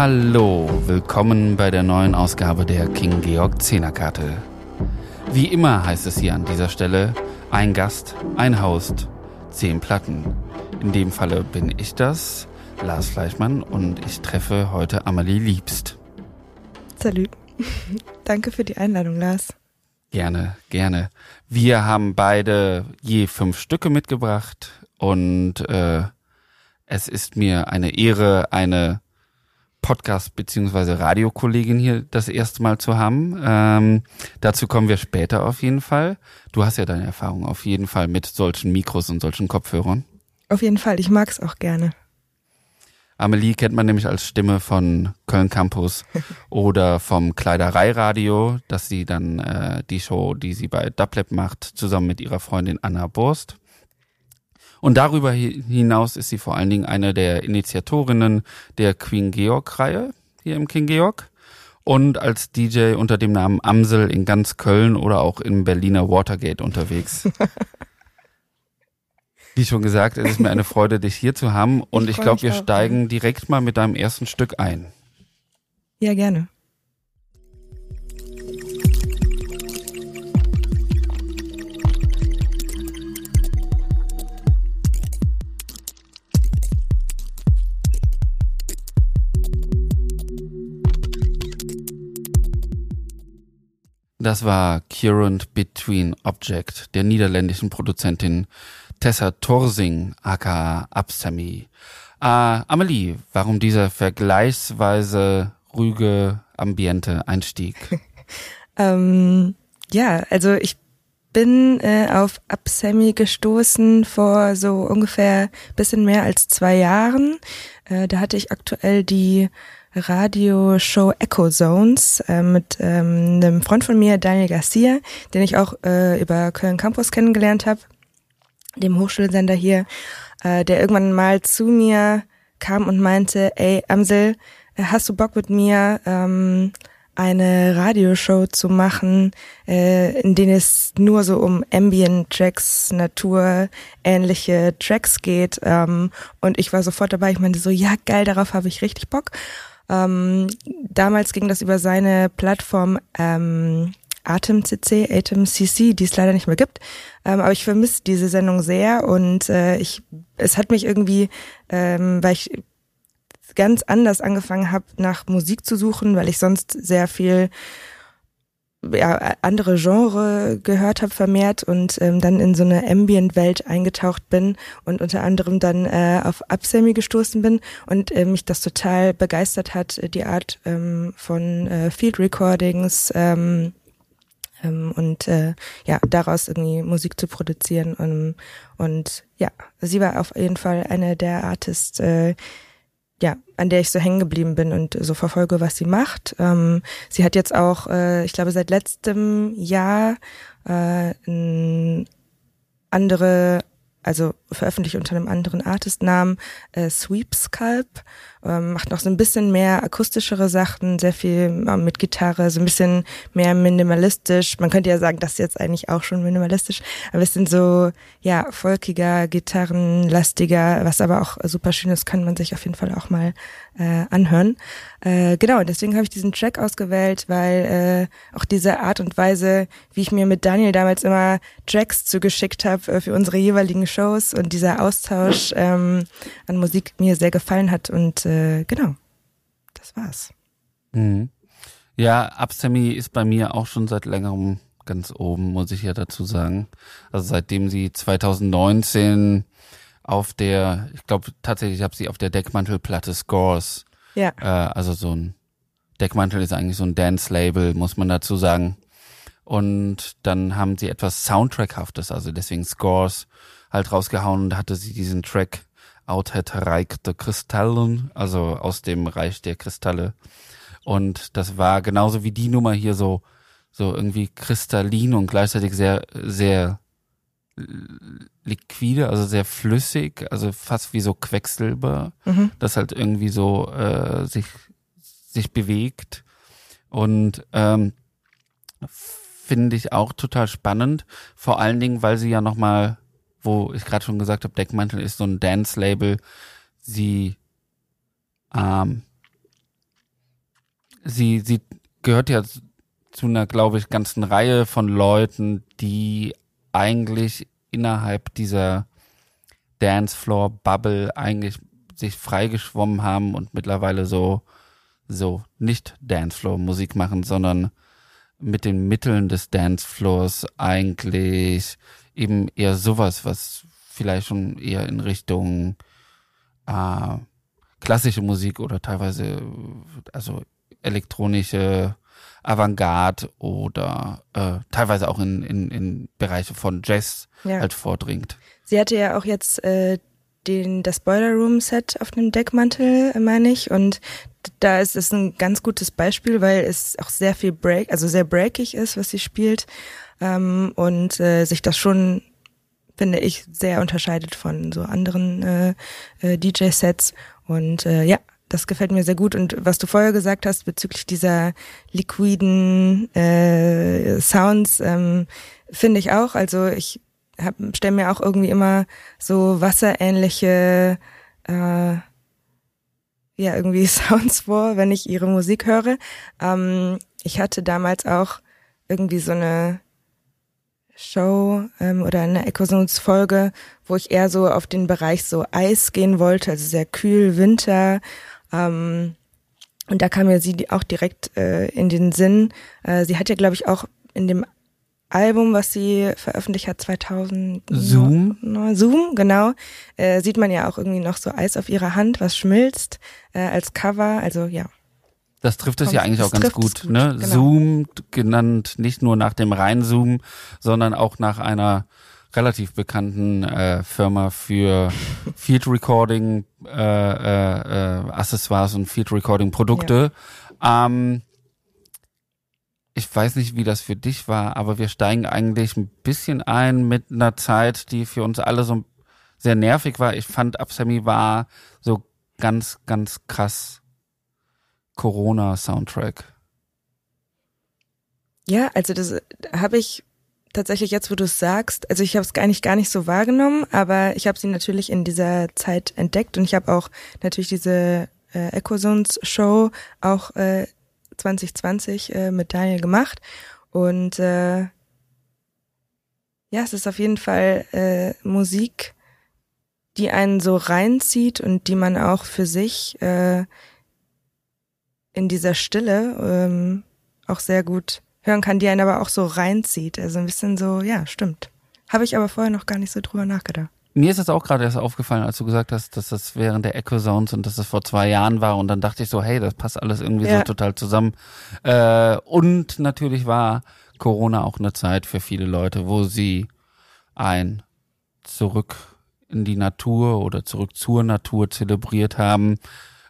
Hallo, willkommen bei der neuen Ausgabe der King Georg Zehnerkarte. Wie immer heißt es hier an dieser Stelle, ein Gast, ein Host, zehn Platten. In dem Falle bin ich das, Lars Fleischmann, und ich treffe heute Amelie Liebst. Salut. Danke für die Einladung, Lars. Gerne, gerne. Wir haben beide je fünf Stücke mitgebracht und äh, es ist mir eine Ehre, eine Podcast- beziehungsweise Radiokollegin hier das erste Mal zu haben. Ähm, dazu kommen wir später auf jeden Fall. Du hast ja deine Erfahrung auf jeden Fall mit solchen Mikros und solchen Kopfhörern. Auf jeden Fall, ich mag's auch gerne. Amelie kennt man nämlich als Stimme von Köln Campus oder vom Kleidereiradio, dass sie dann äh, die Show, die sie bei Dublab macht, zusammen mit ihrer Freundin Anna Borst. Und darüber hinaus ist sie vor allen Dingen eine der Initiatorinnen der Queen Georg-Reihe hier im King Georg und als DJ unter dem Namen Amsel in ganz Köln oder auch im Berliner Watergate unterwegs. Wie schon gesagt, es ist mir eine Freude, dich hier zu haben und ich, ich glaube, wir auch, steigen direkt mal mit deinem ersten Stück ein. Ja, gerne. Das war Current Between Object der niederländischen Produzentin Tessa Torsing, aka Absami. Äh, Amelie, warum dieser vergleichsweise ruhige, ambiente Einstieg? ähm, ja, also ich bin äh, auf Absami gestoßen vor so ungefähr bisschen mehr als zwei Jahren. Äh, da hatte ich aktuell die Radioshow Echo Zones äh, mit ähm, einem Freund von mir, Daniel Garcia, den ich auch äh, über Köln Campus kennengelernt habe, dem Hochschulsender hier, äh, der irgendwann mal zu mir kam und meinte, ey Amsel, hast du Bock mit mir ähm, eine Radioshow zu machen, äh, in denen es nur so um Ambient-Tracks, Natur, ähnliche Tracks geht. Ähm, und ich war sofort dabei. Ich meinte so, ja geil, darauf habe ich richtig Bock. Ähm, damals ging das über seine Plattform ähm, AtemCC, AtemCC, die es leider nicht mehr gibt. Ähm, aber ich vermisse diese Sendung sehr und äh, ich, es hat mich irgendwie, ähm, weil ich ganz anders angefangen habe, nach Musik zu suchen, weil ich sonst sehr viel ja, andere Genre gehört habe vermehrt und ähm, dann in so eine Ambient-Welt eingetaucht bin und unter anderem dann äh, auf Absemi gestoßen bin und äh, mich das total begeistert hat, die Art ähm, von äh, Field Recordings ähm, ähm, und äh, ja, daraus irgendwie Musik zu produzieren und, und ja, sie war auf jeden Fall eine der Artists, äh, ja, an der ich so hängen geblieben bin und so verfolge, was sie macht. Ähm, sie hat jetzt auch, äh, ich glaube, seit letztem Jahr äh, andere, also veröffentlicht unter einem anderen Artistnamen, äh, Sweep Sculpt ähm, macht noch so ein bisschen mehr akustischere Sachen, sehr viel äh, mit Gitarre, so ein bisschen mehr minimalistisch. Man könnte ja sagen, das ist jetzt eigentlich auch schon minimalistisch, aber es sind so, ja, folkiger, gitarrenlastiger, was aber auch super schön ist, kann man sich auf jeden Fall auch mal äh, anhören. Äh, genau, deswegen habe ich diesen Track ausgewählt, weil äh, auch diese Art und Weise, wie ich mir mit Daniel damals immer Tracks zugeschickt habe äh, für unsere jeweiligen Shows und dieser Austausch ähm, an Musik mir sehr gefallen hat und äh, genau, das war's. Mhm. Ja, Absemi ist bei mir auch schon seit längerem ganz oben, muss ich ja dazu sagen. Also seitdem sie 2019 auf der, ich glaube tatsächlich, ich habe sie auf der Deckmantelplatte Scores. Ja. Äh, also so ein Deckmantel ist eigentlich so ein Dance-Label, muss man dazu sagen. Und dann haben sie etwas Soundtrackhaftes, also deswegen Scores halt rausgehauen und hatte sie diesen Track Out het Reich der Kristallen, also aus dem Reich der Kristalle. Und das war genauso wie die Nummer hier so, so irgendwie kristallin und gleichzeitig sehr, sehr liquide, also sehr flüssig, also fast wie so Quecksilber, mhm. das halt irgendwie so äh, sich, sich bewegt. Und ähm, finde ich auch total spannend, vor allen Dingen, weil sie ja nochmal wo ich gerade schon gesagt habe, Deckmantel ist so ein Dance-Label. Sie ähm, sie, sie gehört ja zu einer, glaube ich, ganzen Reihe von Leuten, die eigentlich innerhalb dieser Dancefloor-Bubble eigentlich sich freigeschwommen haben und mittlerweile so, so nicht Dancefloor-Musik machen, sondern mit den Mitteln des Dancefloors eigentlich eben eher sowas, was vielleicht schon eher in Richtung äh, klassische Musik oder teilweise also elektronische Avantgarde oder äh, teilweise auch in, in, in Bereiche von Jazz ja. halt vordringt. Sie hatte ja auch jetzt äh, den, das Boiler Room Set auf dem Deckmantel, meine ich, und da ist es ein ganz gutes Beispiel, weil es auch sehr viel Break, also sehr breakig ist, was sie spielt ähm, und äh, sich das schon finde ich sehr unterscheidet von so anderen äh, äh, DJ-Sets und äh, ja, das gefällt mir sehr gut. Und was du vorher gesagt hast bezüglich dieser liquiden äh, Sounds, ähm, finde ich auch. Also ich stelle mir auch irgendwie immer so wasserähnliche äh, ja irgendwie Sounds vor, wenn ich ihre Musik höre. Ähm, ich hatte damals auch irgendwie so eine Show ähm, oder eine Echozones Folge, wo ich eher so auf den Bereich so Eis gehen wollte, also sehr kühl, Winter. Ähm, und da kam mir sie auch direkt äh, in den Sinn. Äh, sie hat ja, glaube ich, auch in dem Album, was sie veröffentlicht hat, 2000. Zoom. Zoom, genau. Äh, sieht man ja auch irgendwie noch so Eis auf ihrer Hand, was schmilzt äh, als Cover. Also ja, das trifft es ja eigentlich auch ganz gut. gut ne? Genau. Zoom genannt nicht nur nach dem Reinzoom, sondern auch nach einer relativ bekannten äh, Firma für Field Recording äh, äh, äh, Accessoires und Field Recording Produkte. Ja. Ähm, ich weiß nicht, wie das für dich war, aber wir steigen eigentlich ein bisschen ein mit einer Zeit, die für uns alle so sehr nervig war. Ich fand, Absemi war so ganz, ganz krass Corona-Soundtrack? Ja, also das habe ich tatsächlich jetzt, wo du es sagst, also ich habe es nicht gar nicht so wahrgenommen, aber ich habe sie natürlich in dieser Zeit entdeckt und ich habe auch natürlich diese äh, Echozones Show auch äh, 2020 äh, mit Daniel gemacht und äh, ja, es ist auf jeden Fall äh, Musik, die einen so reinzieht und die man auch für sich äh, in dieser Stille ähm, auch sehr gut hören kann, die einen aber auch so reinzieht. Also ein bisschen so, ja, stimmt. Habe ich aber vorher noch gar nicht so drüber nachgedacht. Mir ist es auch gerade erst aufgefallen, als du gesagt hast, dass das während der Echo Zones und dass das vor zwei Jahren war. Und dann dachte ich so, hey, das passt alles irgendwie ja. so total zusammen. Äh, und natürlich war Corona auch eine Zeit für viele Leute, wo sie ein zurück in die Natur oder zurück zur Natur zelebriert haben.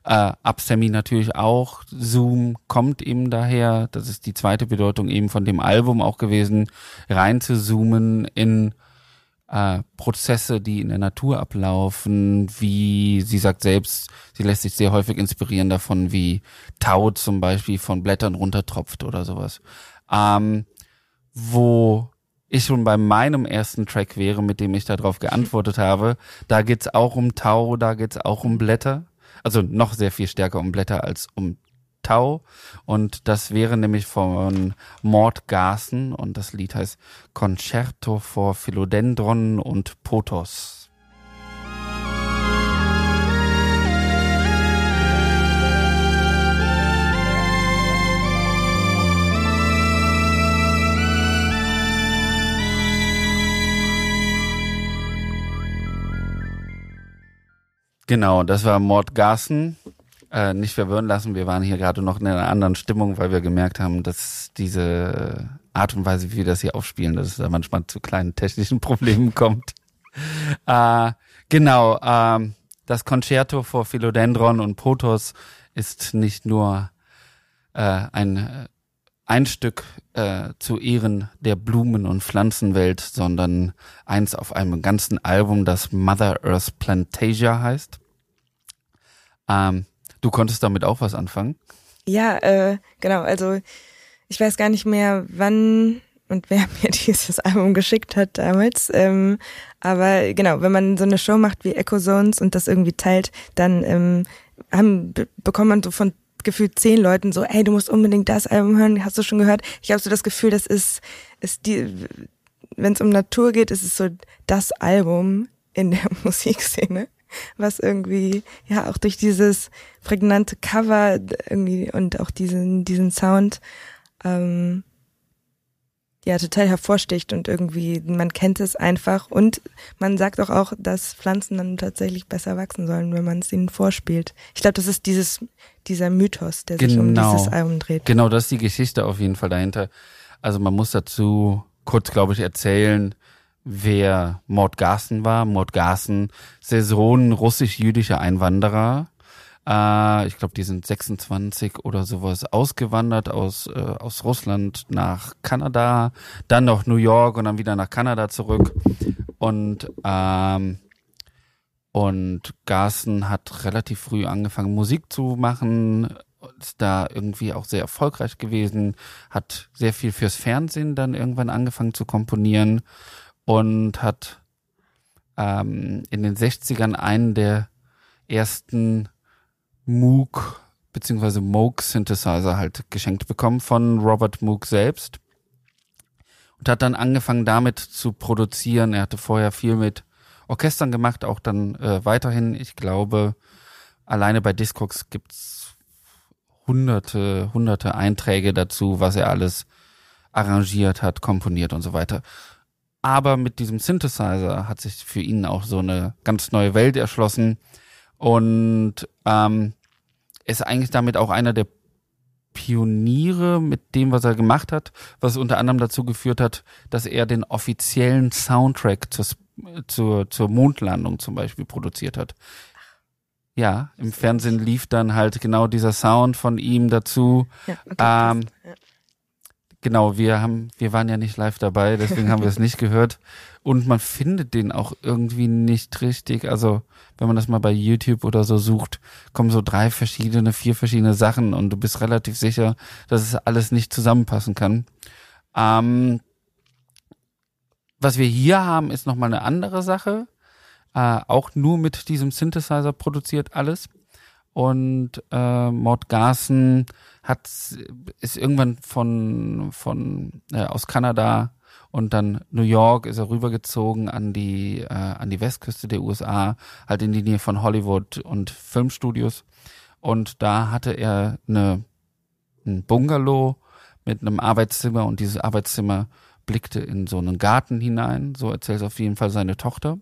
Äh, Absemi natürlich auch. Zoom kommt eben daher. Das ist die zweite Bedeutung eben von dem Album auch gewesen, rein zu zoomen in äh, Prozesse, die in der Natur ablaufen, wie sie sagt selbst, sie lässt sich sehr häufig inspirieren davon, wie Tau zum Beispiel von Blättern runtertropft oder sowas. Ähm, wo ich schon bei meinem ersten Track wäre, mit dem ich darauf geantwortet habe, da geht's auch um Tau, da geht's auch um Blätter. Also noch sehr viel stärker um Blätter als um Tau. Und das wäre nämlich von Mord Garson und das Lied heißt Concerto for Philodendron und Potos. Genau, das war Mord Garson. Äh, nicht verwirren lassen, wir waren hier gerade noch in einer anderen Stimmung, weil wir gemerkt haben, dass diese Art und Weise, wie wir das hier aufspielen, dass es da manchmal zu kleinen technischen Problemen kommt. Äh, genau, äh, das Concerto for Philodendron und Potos ist nicht nur äh, ein ein Stück äh, zu Ehren der Blumen- und Pflanzenwelt, sondern eins auf einem ganzen Album, das Mother Earth Plantasia heißt. Ähm, du konntest damit auch was anfangen? Ja, äh, genau. Also ich weiß gar nicht mehr, wann und wer mir dieses Album geschickt hat damals. Ähm, aber genau, wenn man so eine Show macht wie Echo Zones und das irgendwie teilt, dann ähm, haben, bekommt man so von gefühlt zehn Leuten so, ey, du musst unbedingt das Album hören, hast du schon gehört? Ich habe so das Gefühl, das ist, ist die, wenn es um Natur geht, ist es so das Album in der Musikszene, was irgendwie, ja, auch durch dieses prägnante Cover irgendwie und auch diesen, diesen Sound, ähm, ja total hervorsticht und irgendwie man kennt es einfach und man sagt auch auch, dass Pflanzen dann tatsächlich besser wachsen sollen, wenn man es ihnen vorspielt. Ich glaube, das ist dieses dieser Mythos, der genau. sich um genau. dieses Album dreht. Genau, das ist die Geschichte auf jeden Fall dahinter. Also man muss dazu kurz, glaube ich, erzählen, wer Mord Garson war. Mord Garson, Saison russisch-jüdischer Einwanderer äh, ich glaube, die sind 26 oder sowas ausgewandert aus, äh, aus Russland nach Kanada, dann noch New York und dann wieder nach Kanada zurück. Und, ähm, und Garson hat relativ früh angefangen, Musik zu machen, ist da irgendwie auch sehr erfolgreich gewesen, hat sehr viel fürs Fernsehen dann irgendwann angefangen zu komponieren und hat ähm, in den 60ern einen der ersten Moog beziehungsweise Moog Synthesizer halt geschenkt bekommen von Robert Moog selbst und hat dann angefangen damit zu produzieren. Er hatte vorher viel mit Orchestern gemacht, auch dann äh, weiterhin. Ich glaube, alleine bei Discogs gibt's hunderte, hunderte Einträge dazu, was er alles arrangiert hat, komponiert und so weiter. Aber mit diesem Synthesizer hat sich für ihn auch so eine ganz neue Welt erschlossen. Und ähm, ist eigentlich damit auch einer der Pioniere mit dem, was er gemacht hat, was unter anderem dazu geführt hat, dass er den offiziellen Soundtrack zur, zur, zur Mondlandung zum Beispiel produziert hat. Ja, im Fernsehen lief dann halt genau dieser Sound von ihm dazu. Ja, okay, ähm, ja. Genau, wir haben, wir waren ja nicht live dabei, deswegen haben wir es nicht gehört. Und man findet den auch irgendwie nicht richtig. Also wenn man das mal bei YouTube oder so sucht, kommen so drei verschiedene, vier verschiedene Sachen und du bist relativ sicher, dass es alles nicht zusammenpassen kann. Ähm, was wir hier haben, ist nochmal eine andere Sache. Äh, auch nur mit diesem Synthesizer produziert alles. Und äh, Maud Garson hat ist irgendwann von von äh, aus Kanada und dann New York ist er rübergezogen an die, äh, an die Westküste der USA, halt in die Nähe von Hollywood und Filmstudios. Und da hatte er eine, ein Bungalow mit einem Arbeitszimmer und dieses Arbeitszimmer blickte in so einen Garten hinein, so erzählt auf jeden Fall seine Tochter.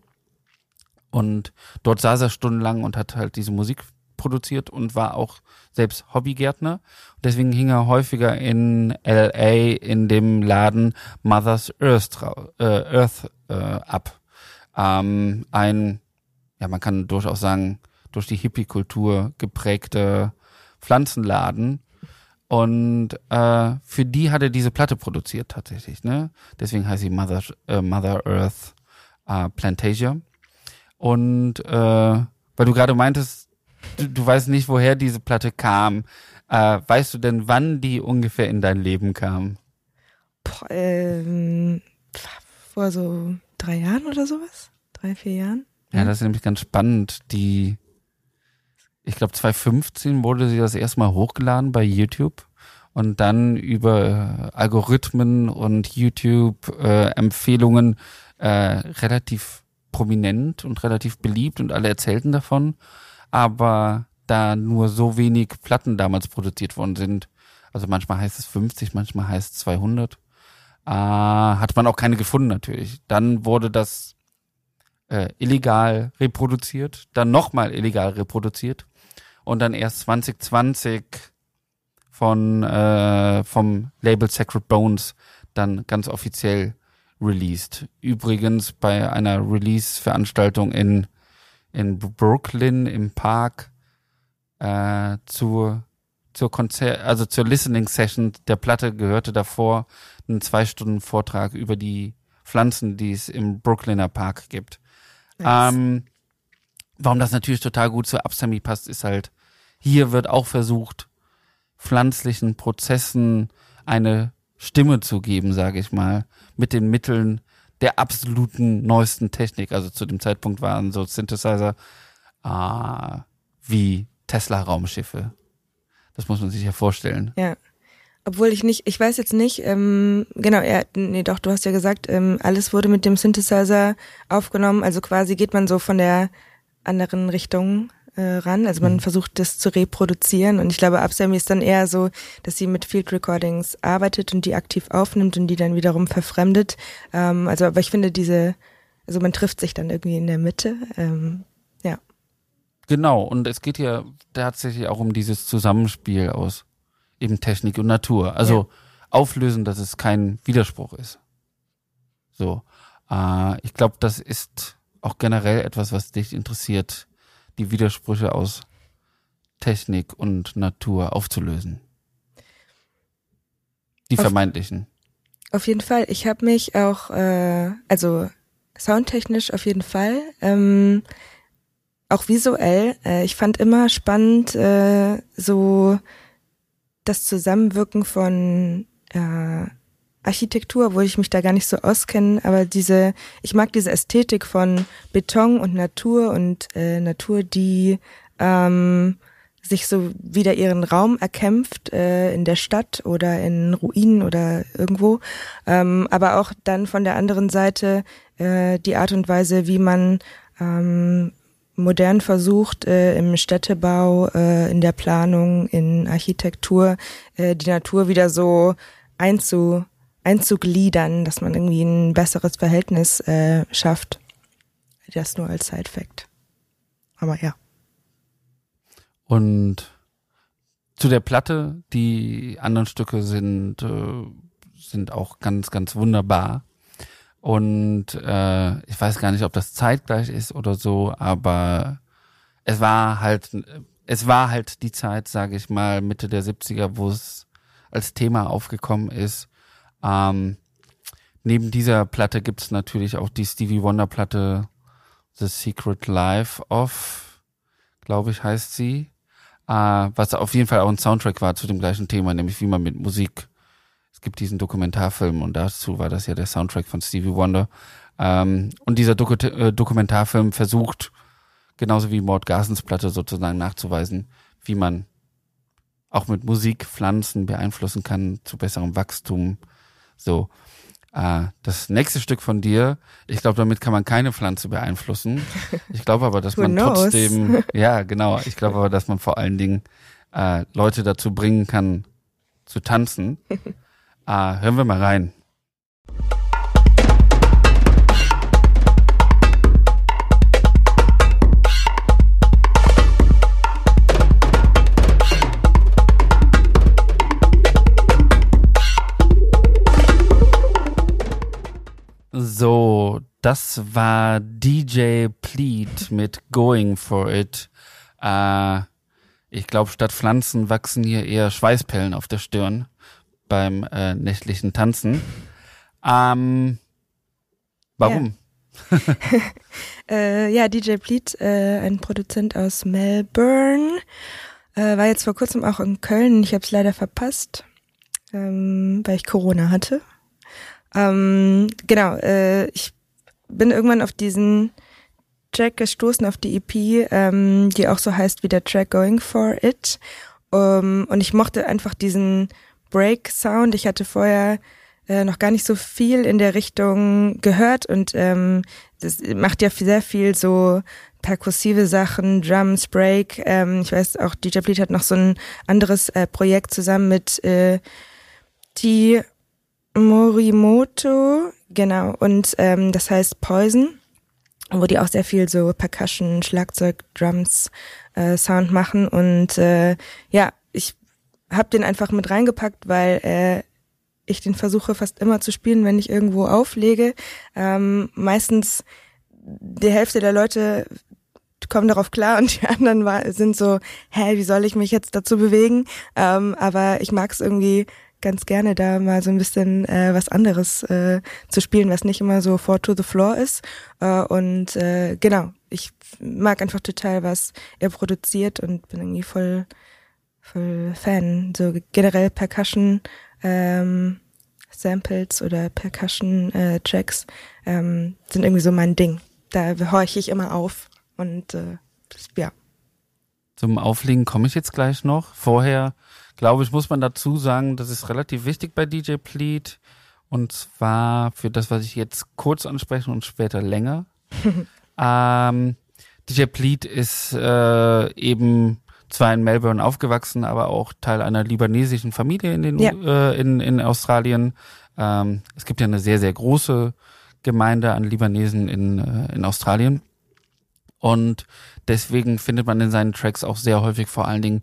Und dort saß er stundenlang und hat halt diese Musik produziert und war auch selbst Hobbygärtner. Deswegen hing er häufiger in LA in dem Laden Mother's Earth, äh, Earth äh, ab. Ähm, ein, ja, man kann durchaus sagen, durch die Hippie-Kultur geprägte Pflanzenladen. Und äh, für die hat er diese Platte produziert tatsächlich. Ne? Deswegen heißt sie Mother, äh, Mother Earth äh, Plantasia. Und äh, weil du gerade meintest, du, weißt nicht, woher diese Platte kam. Äh, weißt du denn, wann die ungefähr in dein Leben kam? Boah, ähm, vor so drei Jahren oder sowas? Drei, vier Jahren? Ja, das ist nämlich ganz spannend. Die, ich glaube 2015 wurde sie das erste Mal hochgeladen bei YouTube und dann über Algorithmen und YouTube-Empfehlungen äh, äh, relativ prominent und relativ beliebt und alle erzählten davon aber da nur so wenig Platten damals produziert worden sind, also manchmal heißt es 50, manchmal heißt es 200, äh, hat man auch keine gefunden natürlich. Dann wurde das äh, illegal reproduziert, dann nochmal illegal reproduziert und dann erst 2020 von äh, vom Label Sacred Bones dann ganz offiziell released. Übrigens bei einer Release-Veranstaltung in in Brooklyn im Park äh, zur zur Konzert, also zur Listening Session der Platte gehörte davor ein zwei Stunden Vortrag über die Pflanzen, die es im Brooklyner Park gibt. Nice. Ähm, warum das natürlich total gut zu Absami passt, ist halt, hier wird auch versucht, pflanzlichen Prozessen eine Stimme zu geben, sage ich mal, mit den Mitteln der absoluten neuesten Technik. Also zu dem Zeitpunkt waren so Synthesizer äh, wie Tesla-Raumschiffe. Das muss man sich ja vorstellen. Ja. Obwohl ich nicht, ich weiß jetzt nicht, ähm, genau, ja, nee, doch, du hast ja gesagt, ähm, alles wurde mit dem Synthesizer aufgenommen, also quasi geht man so von der anderen Richtung äh, ran, also man mhm. versucht das zu reproduzieren und ich glaube, Absami ist dann eher so, dass sie mit Field Recordings arbeitet und die aktiv aufnimmt und die dann wiederum verfremdet, ähm, also aber ich finde diese, also man trifft sich dann irgendwie in der Mitte, ähm, ja. Genau, und es geht ja tatsächlich auch um dieses Zusammenspiel aus eben Technik und Natur. Also ja. auflösen, dass es kein Widerspruch ist. So. Äh, ich glaube, das ist auch generell etwas, was dich interessiert, die Widersprüche aus Technik und Natur aufzulösen. Die auf, vermeintlichen. Auf jeden Fall. Ich habe mich auch, äh, also soundtechnisch auf jeden Fall, ähm, auch visuell. Äh, ich fand immer spannend, äh, so das Zusammenwirken von äh, Architektur, wo ich mich da gar nicht so auskenne, aber diese, ich mag diese Ästhetik von Beton und Natur und äh, Natur, die ähm, sich so wieder ihren Raum erkämpft äh, in der Stadt oder in Ruinen oder irgendwo, ähm, aber auch dann von der anderen Seite äh, die Art und Weise, wie man ähm, modern versucht, äh, im Städtebau, äh, in der Planung, in Architektur, äh, die Natur wieder so einzu, einzugliedern, dass man irgendwie ein besseres Verhältnis äh, schafft. Das nur als Side-Fact. Aber ja. Und zu der Platte, die anderen Stücke sind, äh, sind auch ganz, ganz wunderbar. Und äh, ich weiß gar nicht, ob das zeitgleich ist oder so, aber es war halt, es war halt die Zeit, sage ich mal, Mitte der 70er, wo es als Thema aufgekommen ist. Ähm, neben dieser Platte gibt es natürlich auch die Stevie Wonder Platte The Secret Life of, glaube ich, heißt sie. Äh, was auf jeden Fall auch ein Soundtrack war zu dem gleichen Thema, nämlich wie man mit Musik es gibt diesen Dokumentarfilm und dazu war das ja der Soundtrack von Stevie Wonder. Ähm, und dieser Doku äh, Dokumentarfilm versucht, genauso wie Mord Garsens Platte sozusagen nachzuweisen, wie man auch mit Musik Pflanzen beeinflussen kann zu besserem Wachstum. So. Äh, das nächste Stück von dir, ich glaube, damit kann man keine Pflanze beeinflussen. Ich glaube aber, dass man trotzdem, ja, genau, ich glaube aber, dass man vor allen Dingen äh, Leute dazu bringen kann, zu tanzen. Ah, hören wir mal rein. So, das war DJ Pleat mit Going for It. Äh, ich glaube, statt Pflanzen wachsen hier eher Schweißpellen auf der Stirn beim äh, nächtlichen Tanzen. Ähm, warum? Ja. äh, ja, DJ Pleat, äh, ein Produzent aus Melbourne, äh, war jetzt vor kurzem auch in Köln. Ich habe es leider verpasst, ähm, weil ich Corona hatte. Ähm, genau, äh, ich bin irgendwann auf diesen Track gestoßen, auf die EP, ähm, die auch so heißt wie der Track Going for It. Ähm, und ich mochte einfach diesen Break-Sound. Ich hatte vorher äh, noch gar nicht so viel in der Richtung gehört und ähm, das macht ja sehr viel so perkussive Sachen, Drums, Break. Ähm, ich weiß auch, DJ Bleed hat noch so ein anderes äh, Projekt zusammen mit äh, T. Morimoto, genau, und ähm, das heißt Poison, wo die auch sehr viel so Percussion, Schlagzeug, Drums, äh, Sound machen und äh, ja, ich habe den einfach mit reingepackt, weil äh, ich den versuche fast immer zu spielen, wenn ich irgendwo auflege. Ähm, meistens die Hälfte der Leute kommen darauf klar und die anderen sind so, hä, wie soll ich mich jetzt dazu bewegen? Ähm, aber ich mag es irgendwie ganz gerne, da mal so ein bisschen äh, was anderes äh, zu spielen, was nicht immer so four to the floor ist. Äh, und äh, genau, ich mag einfach total, was er produziert und bin irgendwie voll voll Fan. So generell Percussion ähm, Samples oder Percussion äh, Tracks ähm, sind irgendwie so mein Ding. Da horche ich immer auf und äh, ja. Zum Auflegen komme ich jetzt gleich noch. Vorher, glaube ich, muss man dazu sagen, das ist relativ wichtig bei DJ Pleat. Und zwar für das, was ich jetzt kurz anspreche und später länger. ähm, DJ Pleat ist äh, eben zwar in Melbourne aufgewachsen, aber auch Teil einer libanesischen Familie in, den, ja. äh, in, in Australien. Ähm, es gibt ja eine sehr, sehr große Gemeinde an Libanesen in, äh, in Australien. Und deswegen findet man in seinen Tracks auch sehr häufig vor allen Dingen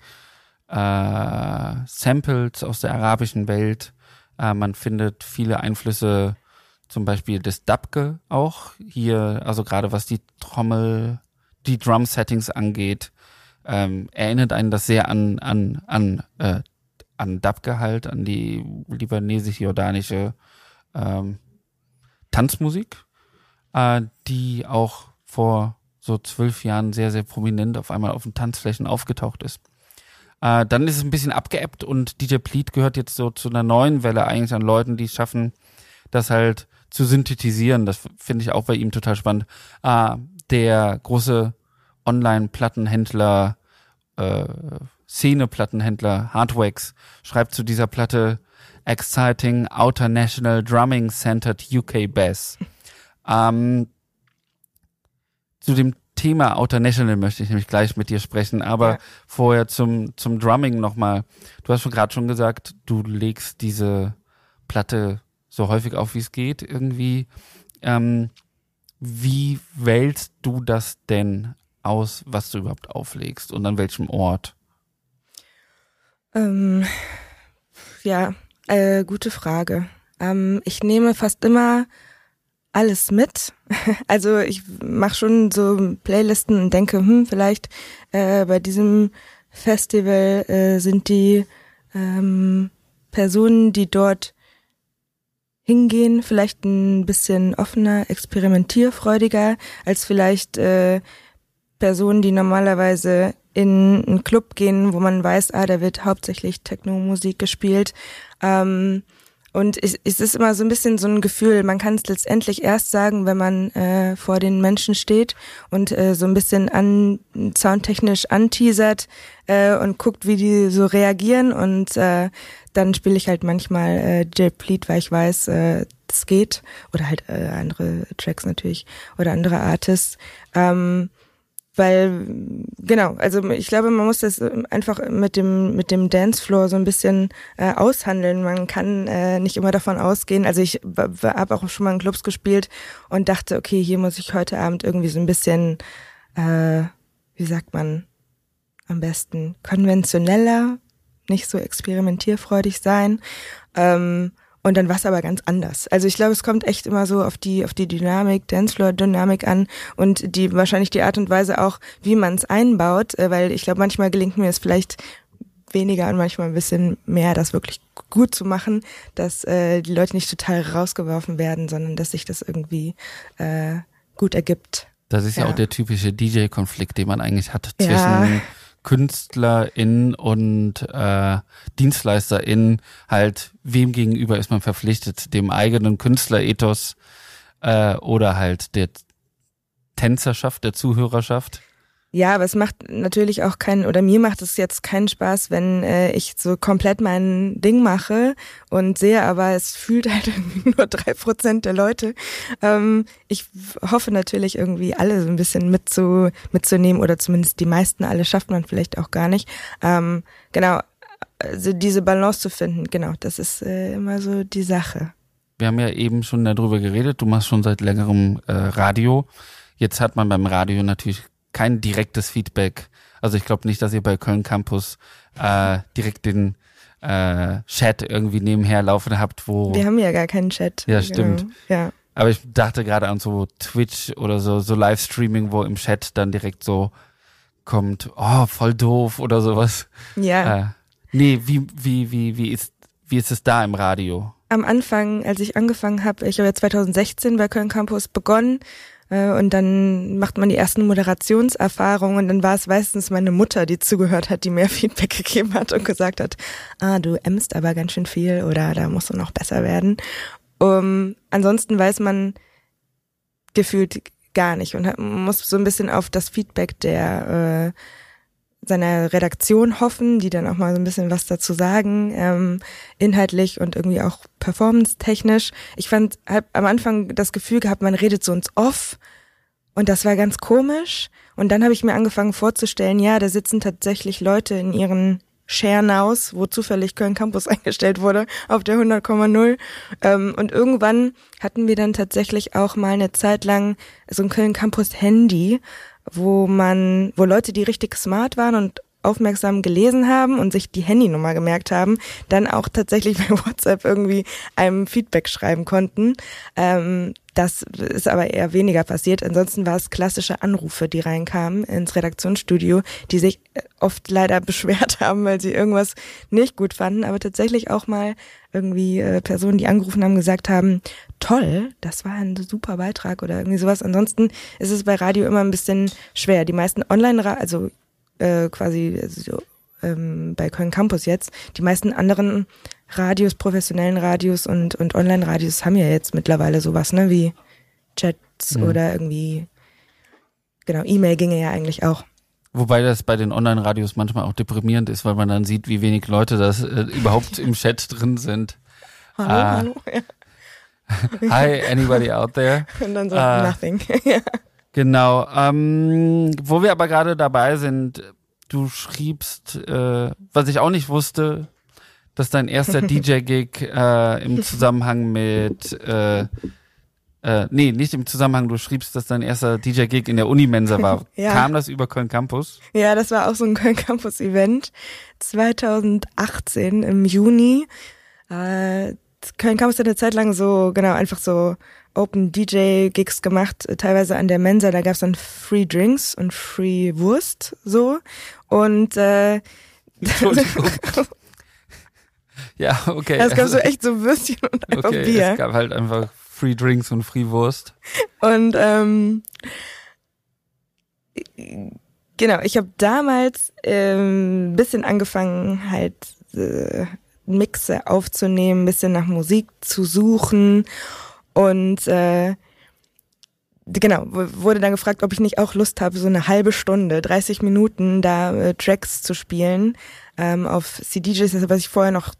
äh, Samples aus der arabischen Welt. Äh, man findet viele Einflüsse, zum Beispiel des Dabke auch hier, also gerade was die Trommel, die Drum-Settings angeht, ähm, erinnert einen das sehr an an an äh, an Dabke halt, an die libanesisch-jordanische ähm, Tanzmusik, äh, die auch vor so zwölf Jahren sehr, sehr prominent auf einmal auf den Tanzflächen aufgetaucht ist. Äh, dann ist es ein bisschen abgeebbt und DJ Pleat gehört jetzt so zu einer neuen Welle eigentlich an Leuten, die es schaffen, das halt zu synthetisieren. Das finde ich auch bei ihm total spannend. Äh, der große Online-Plattenhändler, äh, Szene-Plattenhändler Hardwax schreibt zu dieser Platte Exciting Outer National Drumming Centered UK Bass. Ähm, zu dem Thema Outer National möchte ich nämlich gleich mit dir sprechen, aber ja. vorher zum, zum Drumming nochmal. Du hast schon gerade schon gesagt, du legst diese Platte so häufig auf, wie es geht, irgendwie. Ähm, wie wählst du das denn aus, was du überhaupt auflegst und an welchem Ort? Ähm, ja, äh, gute Frage. Ähm, ich nehme fast immer alles mit. Also ich mache schon so Playlisten und denke, hm, vielleicht äh, bei diesem Festival äh, sind die ähm, Personen, die dort hingehen, vielleicht ein bisschen offener, experimentierfreudiger als vielleicht äh, Personen, die normalerweise in einen Club gehen, wo man weiß, ah, da wird hauptsächlich Techno-Musik gespielt. Ähm, und es, ist immer so ein bisschen so ein Gefühl, man kann es letztendlich erst sagen, wenn man äh, vor den Menschen steht und äh, so ein bisschen an soundtechnisch anteasert äh, und guckt, wie die so reagieren. Und äh, dann spiele ich halt manchmal äh, J Pleat, weil ich weiß, äh, das geht. Oder halt äh, andere Tracks natürlich oder andere Artists. Ähm, weil genau, also ich glaube, man muss das einfach mit dem mit dem Dancefloor so ein bisschen äh, aushandeln. Man kann äh, nicht immer davon ausgehen. Also ich habe auch schon mal in Clubs gespielt und dachte, okay, hier muss ich heute Abend irgendwie so ein bisschen, äh, wie sagt man, am besten konventioneller, nicht so experimentierfreudig sein. Ähm, und dann war es aber ganz anders. Also ich glaube, es kommt echt immer so auf die, auf die Dynamik, Dancefloor-Dynamik an und die wahrscheinlich die Art und Weise auch, wie man es einbaut, äh, weil ich glaube, manchmal gelingt mir es vielleicht weniger und manchmal ein bisschen mehr, das wirklich gut zu machen, dass äh, die Leute nicht total rausgeworfen werden, sondern dass sich das irgendwie äh, gut ergibt. Das ist ja, ja auch der typische DJ-Konflikt, den man eigentlich hat zwischen ja KünstlerInnen und äh, DienstleisterInnen halt, wem gegenüber ist man verpflichtet, dem eigenen Künstlerethos äh, oder halt der Tänzerschaft, der Zuhörerschaft? Ja, aber es macht natürlich auch keinen, oder mir macht es jetzt keinen Spaß, wenn äh, ich so komplett mein Ding mache und sehe, aber es fühlt halt nur drei Prozent der Leute. Ähm, ich hoffe natürlich irgendwie alle so ein bisschen mitzu, mitzunehmen oder zumindest die meisten alle schafft man vielleicht auch gar nicht. Ähm, genau, also diese Balance zu finden, genau, das ist äh, immer so die Sache. Wir haben ja eben schon darüber geredet, du machst schon seit längerem äh, Radio. Jetzt hat man beim Radio natürlich kein direktes Feedback. Also ich glaube nicht, dass ihr bei Köln Campus äh, direkt den äh, Chat irgendwie nebenher laufen habt, wo. Wir haben ja gar keinen Chat. Ja, stimmt. Genau. Ja. Aber ich dachte gerade an so Twitch oder so, so Livestreaming, wo im Chat dann direkt so kommt, oh, voll doof oder sowas. Ja. Äh, nee, wie, wie, wie, wie ist, wie ist es da im Radio? Am Anfang, als ich angefangen habe, ich habe ja 2016 bei Köln Campus begonnen äh, und dann macht man die ersten Moderationserfahrungen und dann war es meistens meine Mutter, die zugehört hat, die mehr Feedback gegeben hat und gesagt hat, ah, du ämmst aber ganz schön viel oder da musst du noch besser werden. Um, ansonsten weiß man gefühlt gar nicht und hat, muss so ein bisschen auf das Feedback der äh, seiner Redaktion hoffen, die dann auch mal so ein bisschen was dazu sagen, ähm, inhaltlich und irgendwie auch performance-technisch. Ich fand, hab am Anfang das Gefühl gehabt, man redet so ins Off und das war ganz komisch. Und dann habe ich mir angefangen vorzustellen, ja, da sitzen tatsächlich Leute in ihren Schernaus, wo zufällig Köln Campus eingestellt wurde, auf der 100,0. Ähm, und irgendwann hatten wir dann tatsächlich auch mal eine Zeit lang so ein Köln Campus Handy, wo man, wo Leute, die richtig smart waren und aufmerksam gelesen haben und sich die Handynummer gemerkt haben, dann auch tatsächlich bei WhatsApp irgendwie einem Feedback schreiben konnten. Ähm, das ist aber eher weniger passiert. Ansonsten war es klassische Anrufe, die reinkamen ins Redaktionsstudio, die sich äh, oft leider beschwert haben, weil sie irgendwas nicht gut fanden, aber tatsächlich auch mal irgendwie äh, Personen, die angerufen haben, gesagt haben, toll, das war ein super Beitrag oder irgendwie sowas. Ansonsten ist es bei Radio immer ein bisschen schwer. Die meisten Online, also äh, quasi also, ähm, bei Köln Campus jetzt, die meisten anderen Radios, professionellen Radios und, und Online-Radios haben ja jetzt mittlerweile sowas, ne, wie Chats mhm. oder irgendwie, genau, E-Mail ginge ja eigentlich auch. Wobei das bei den Online-Radios manchmal auch deprimierend ist, weil man dann sieht, wie wenig Leute das äh, überhaupt im Chat drin sind. Hallo, ah. hallo. Ja. Hi, anybody out there? Und dann so, uh, nothing. ja. Genau. Ähm, wo wir aber gerade dabei sind, du schriebst, äh, was ich auch nicht wusste, dass dein erster DJ-Gig äh, im Zusammenhang mit äh, äh, nee, nicht im Zusammenhang, du schriebst, dass dein erster DJ-Gig in der Unimensa war. ja. Kam das über Köln Campus? Ja, das war auch so ein Köln Campus-Event 2018 im Juni. Äh, Köln Campus hat eine Zeit lang so, genau, einfach so Open DJ Gigs gemacht, teilweise an der Mensa, da gab's dann Free Drinks und Free Wurst so und äh, Ja, okay. Es gab so echt so Würstchen und einfach okay, Bier. Es gab halt einfach Free Drinks und Free Wurst. Und ähm, genau, ich habe damals ähm, ein bisschen angefangen, halt äh, Mixe aufzunehmen, ein bisschen nach Musik zu suchen und äh, genau, wurde dann gefragt, ob ich nicht auch Lust habe, so eine halbe Stunde, 30 Minuten da äh, Tracks zu spielen ähm, auf CDJs, was ich vorher noch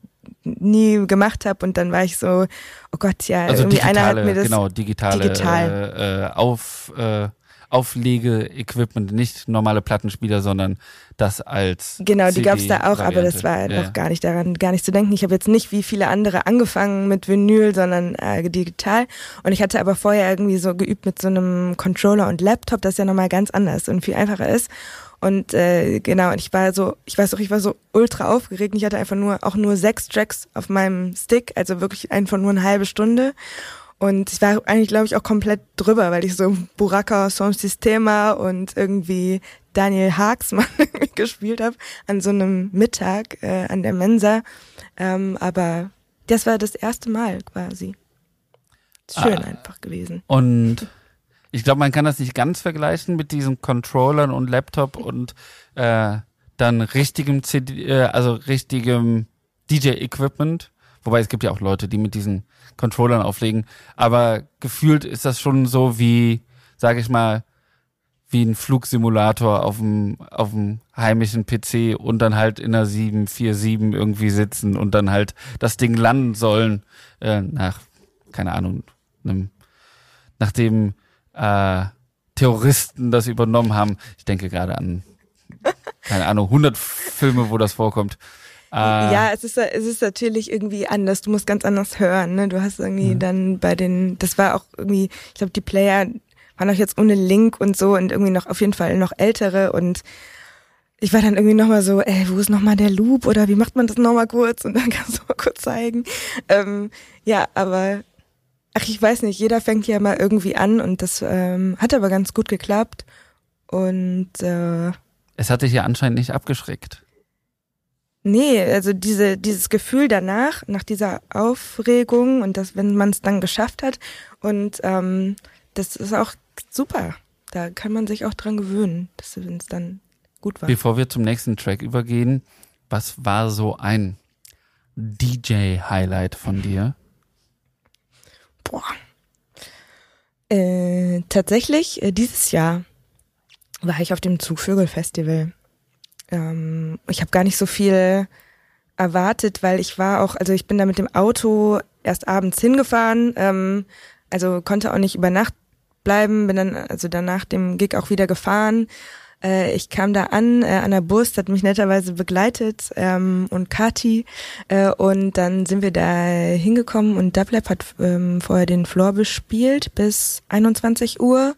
nie gemacht habe und dann war ich so, oh Gott, ja, also irgendwie digitale, einer hat mir das genau digitale digital. äh, auf äh, Auflege-Equipment, nicht normale Plattenspieler, sondern das als genau, die gab's da auch, aber das war ja. noch gar nicht daran, gar nicht zu denken. Ich habe jetzt nicht wie viele andere angefangen mit Vinyl, sondern äh, digital. Und ich hatte aber vorher irgendwie so geübt mit so einem Controller und Laptop, das ja nochmal ganz anders und viel einfacher ist. Und äh, genau, und ich war so, ich weiß auch, ich war so ultra aufgeregt. Ich hatte einfach nur auch nur sechs Tracks auf meinem Stick, also wirklich einfach nur eine halbe Stunde. Und ich war eigentlich, glaube ich, auch komplett drüber, weil ich so Buraka Son Sistema und irgendwie Daniel Haagsmann gespielt habe an so einem Mittag äh, an der Mensa. Ähm, aber das war das erste Mal quasi. Schön ah, einfach gewesen. Und ich glaube, man kann das nicht ganz vergleichen mit diesen Controllern und Laptop und äh, dann richtigem CD, äh, also richtigem DJ-Equipment. Wobei es gibt ja auch Leute, die mit diesen Controllern auflegen. Aber gefühlt ist das schon so wie, sage ich mal, wie ein Flugsimulator auf dem, auf dem heimischen PC und dann halt in einer 747 irgendwie sitzen und dann halt das Ding landen sollen äh, nach, keine Ahnung, einem, nachdem äh, Terroristen das übernommen haben. Ich denke gerade an, keine Ahnung, 100 Filme, wo das vorkommt. Äh, ja, es ist, es ist natürlich irgendwie anders. Du musst ganz anders hören. Ne? Du hast irgendwie ja. dann bei den, das war auch irgendwie, ich glaube, die Player waren auch jetzt ohne Link und so und irgendwie noch auf jeden Fall noch ältere und ich war dann irgendwie nochmal so, ey, wo ist nochmal der Loop oder wie macht man das nochmal kurz und dann kannst du mal kurz zeigen. Ähm, ja, aber Ach, ich weiß nicht, jeder fängt ja mal irgendwie an und das ähm, hat aber ganz gut geklappt. Und äh, es hat dich ja anscheinend nicht abgeschreckt. Nee, also diese, dieses Gefühl danach, nach dieser Aufregung und das, wenn man es dann geschafft hat. Und ähm, das ist auch super. Da kann man sich auch dran gewöhnen, dass wenn es dann gut war. Bevor wir zum nächsten Track übergehen, was war so ein DJ-Highlight von dir? Boah. Äh, tatsächlich, äh, dieses Jahr war ich auf dem Zugvögel-Festival ähm, ich habe gar nicht so viel erwartet, weil ich war auch, also ich bin da mit dem Auto erst abends hingefahren, ähm, also konnte auch nicht über Nacht bleiben, bin dann also danach dem Gig auch wieder gefahren. Äh, ich kam da an, äh, der Bus, hat mich netterweise begleitet ähm, und Kati äh, und dann sind wir da hingekommen und Dublab hat ähm, vorher den Floor bespielt bis 21 Uhr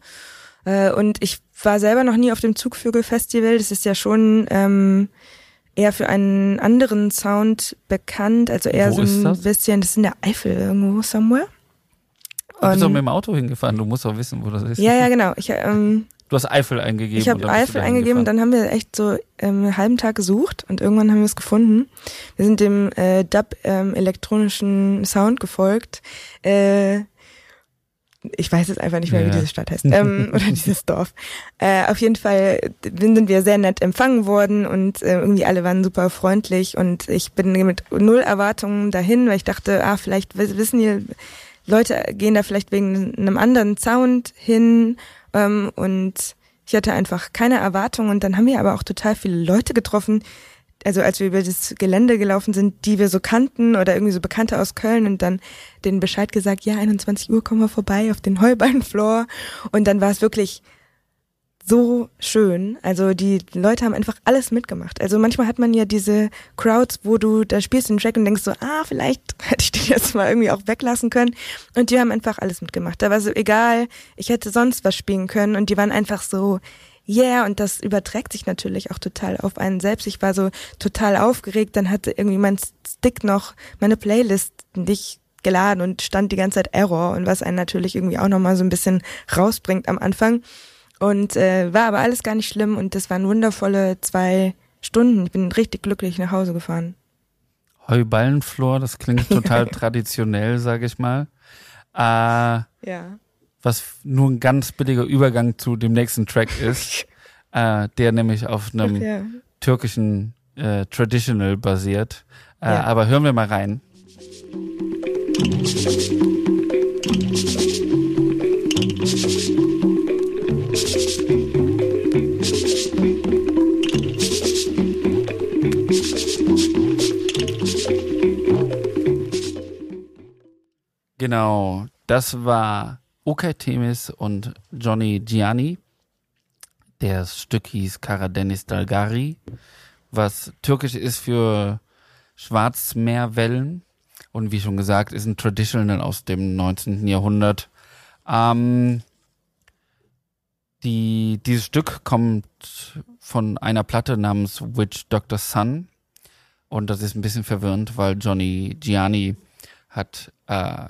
äh, und ich war selber noch nie auf dem Zugvögel-Festival. Das ist ja schon ähm, eher für einen anderen Sound bekannt, also eher Wo so ein das? bisschen, das ist in der Eifel irgendwo somewhere. Du bist doch mit dem Auto hingefahren, du musst auch wissen, wo das ist. Ja, ja, genau. Ich, ähm, Du hast Eifel eingegeben. ich habe Eifel eingegeben und dann haben wir echt so ähm, einen halben Tag gesucht und irgendwann haben wir es gefunden. Wir sind dem äh, Dub ähm, elektronischen Sound gefolgt. Äh, ich weiß jetzt einfach nicht mehr, Ja. wie diese Stadt heißt ähm, oder dieses Dorf. Äh, auf jeden Fall sind wir sehr nett empfangen worden und äh, irgendwie alle waren super freundlich und ich bin mit null Erwartungen dahin, weil ich dachte, ah, vielleicht wissen hier Leute gehen da vielleicht wegen einem anderen Sound hin ähm, und ich hatte einfach keine Erwartungen und dann haben wir aber auch total viele Leute getroffen, also als wir über das Gelände gelaufen sind, die wir so kannten oder irgendwie so Bekannte aus Köln und dann den Bescheid gesagt, ja, 21 Uhr kommen wir vorbei auf den Heubeinfloor und dann war es wirklich so schön. Also die Leute haben einfach alles mitgemacht. Also manchmal hat man ja diese Crowds, wo du da spielst den Track und denkst so, ah, vielleicht hätte ich den jetzt mal irgendwie auch weglassen können. Und die haben einfach alles mitgemacht. Da war so egal, ich hätte sonst was spielen können und die waren einfach so, yeah, und das überträgt sich natürlich auch total auf einen selbst. Ich war so total aufgeregt, dann hatte irgendwie mein Stick noch meine Playlist nicht geladen und stand die ganze Zeit Error und was einen natürlich irgendwie auch nochmal so ein bisschen rausbringt am Anfang. Und äh, war aber alles gar nicht schlimm und das waren wundervolle zwei Stunden. Ich bin richtig glücklich nach Hause gefahren. Heuballenflor, das klingt total traditionell, sage ich mal. Äh, Ja. Was nur ein ganz billiger Übergang zu dem nächsten Track ist, äh, der nämlich auf einem ja. türkischen äh, Traditional basiert. Äh, Ja. Aber hören wir mal rein. Genau, das war Okay Temis und Johnny Gianni. Das Stück hieß Karadenis Dalgari, was türkisch ist für Schwarzmeerwellen und wie schon gesagt, ist ein Traditional aus dem 19. Jahrhundert. Ähm, die, dieses Stück kommt von einer Platte namens Witch Dr. Sun und das ist ein bisschen verwirrend, weil Johnny Gianni hat äh,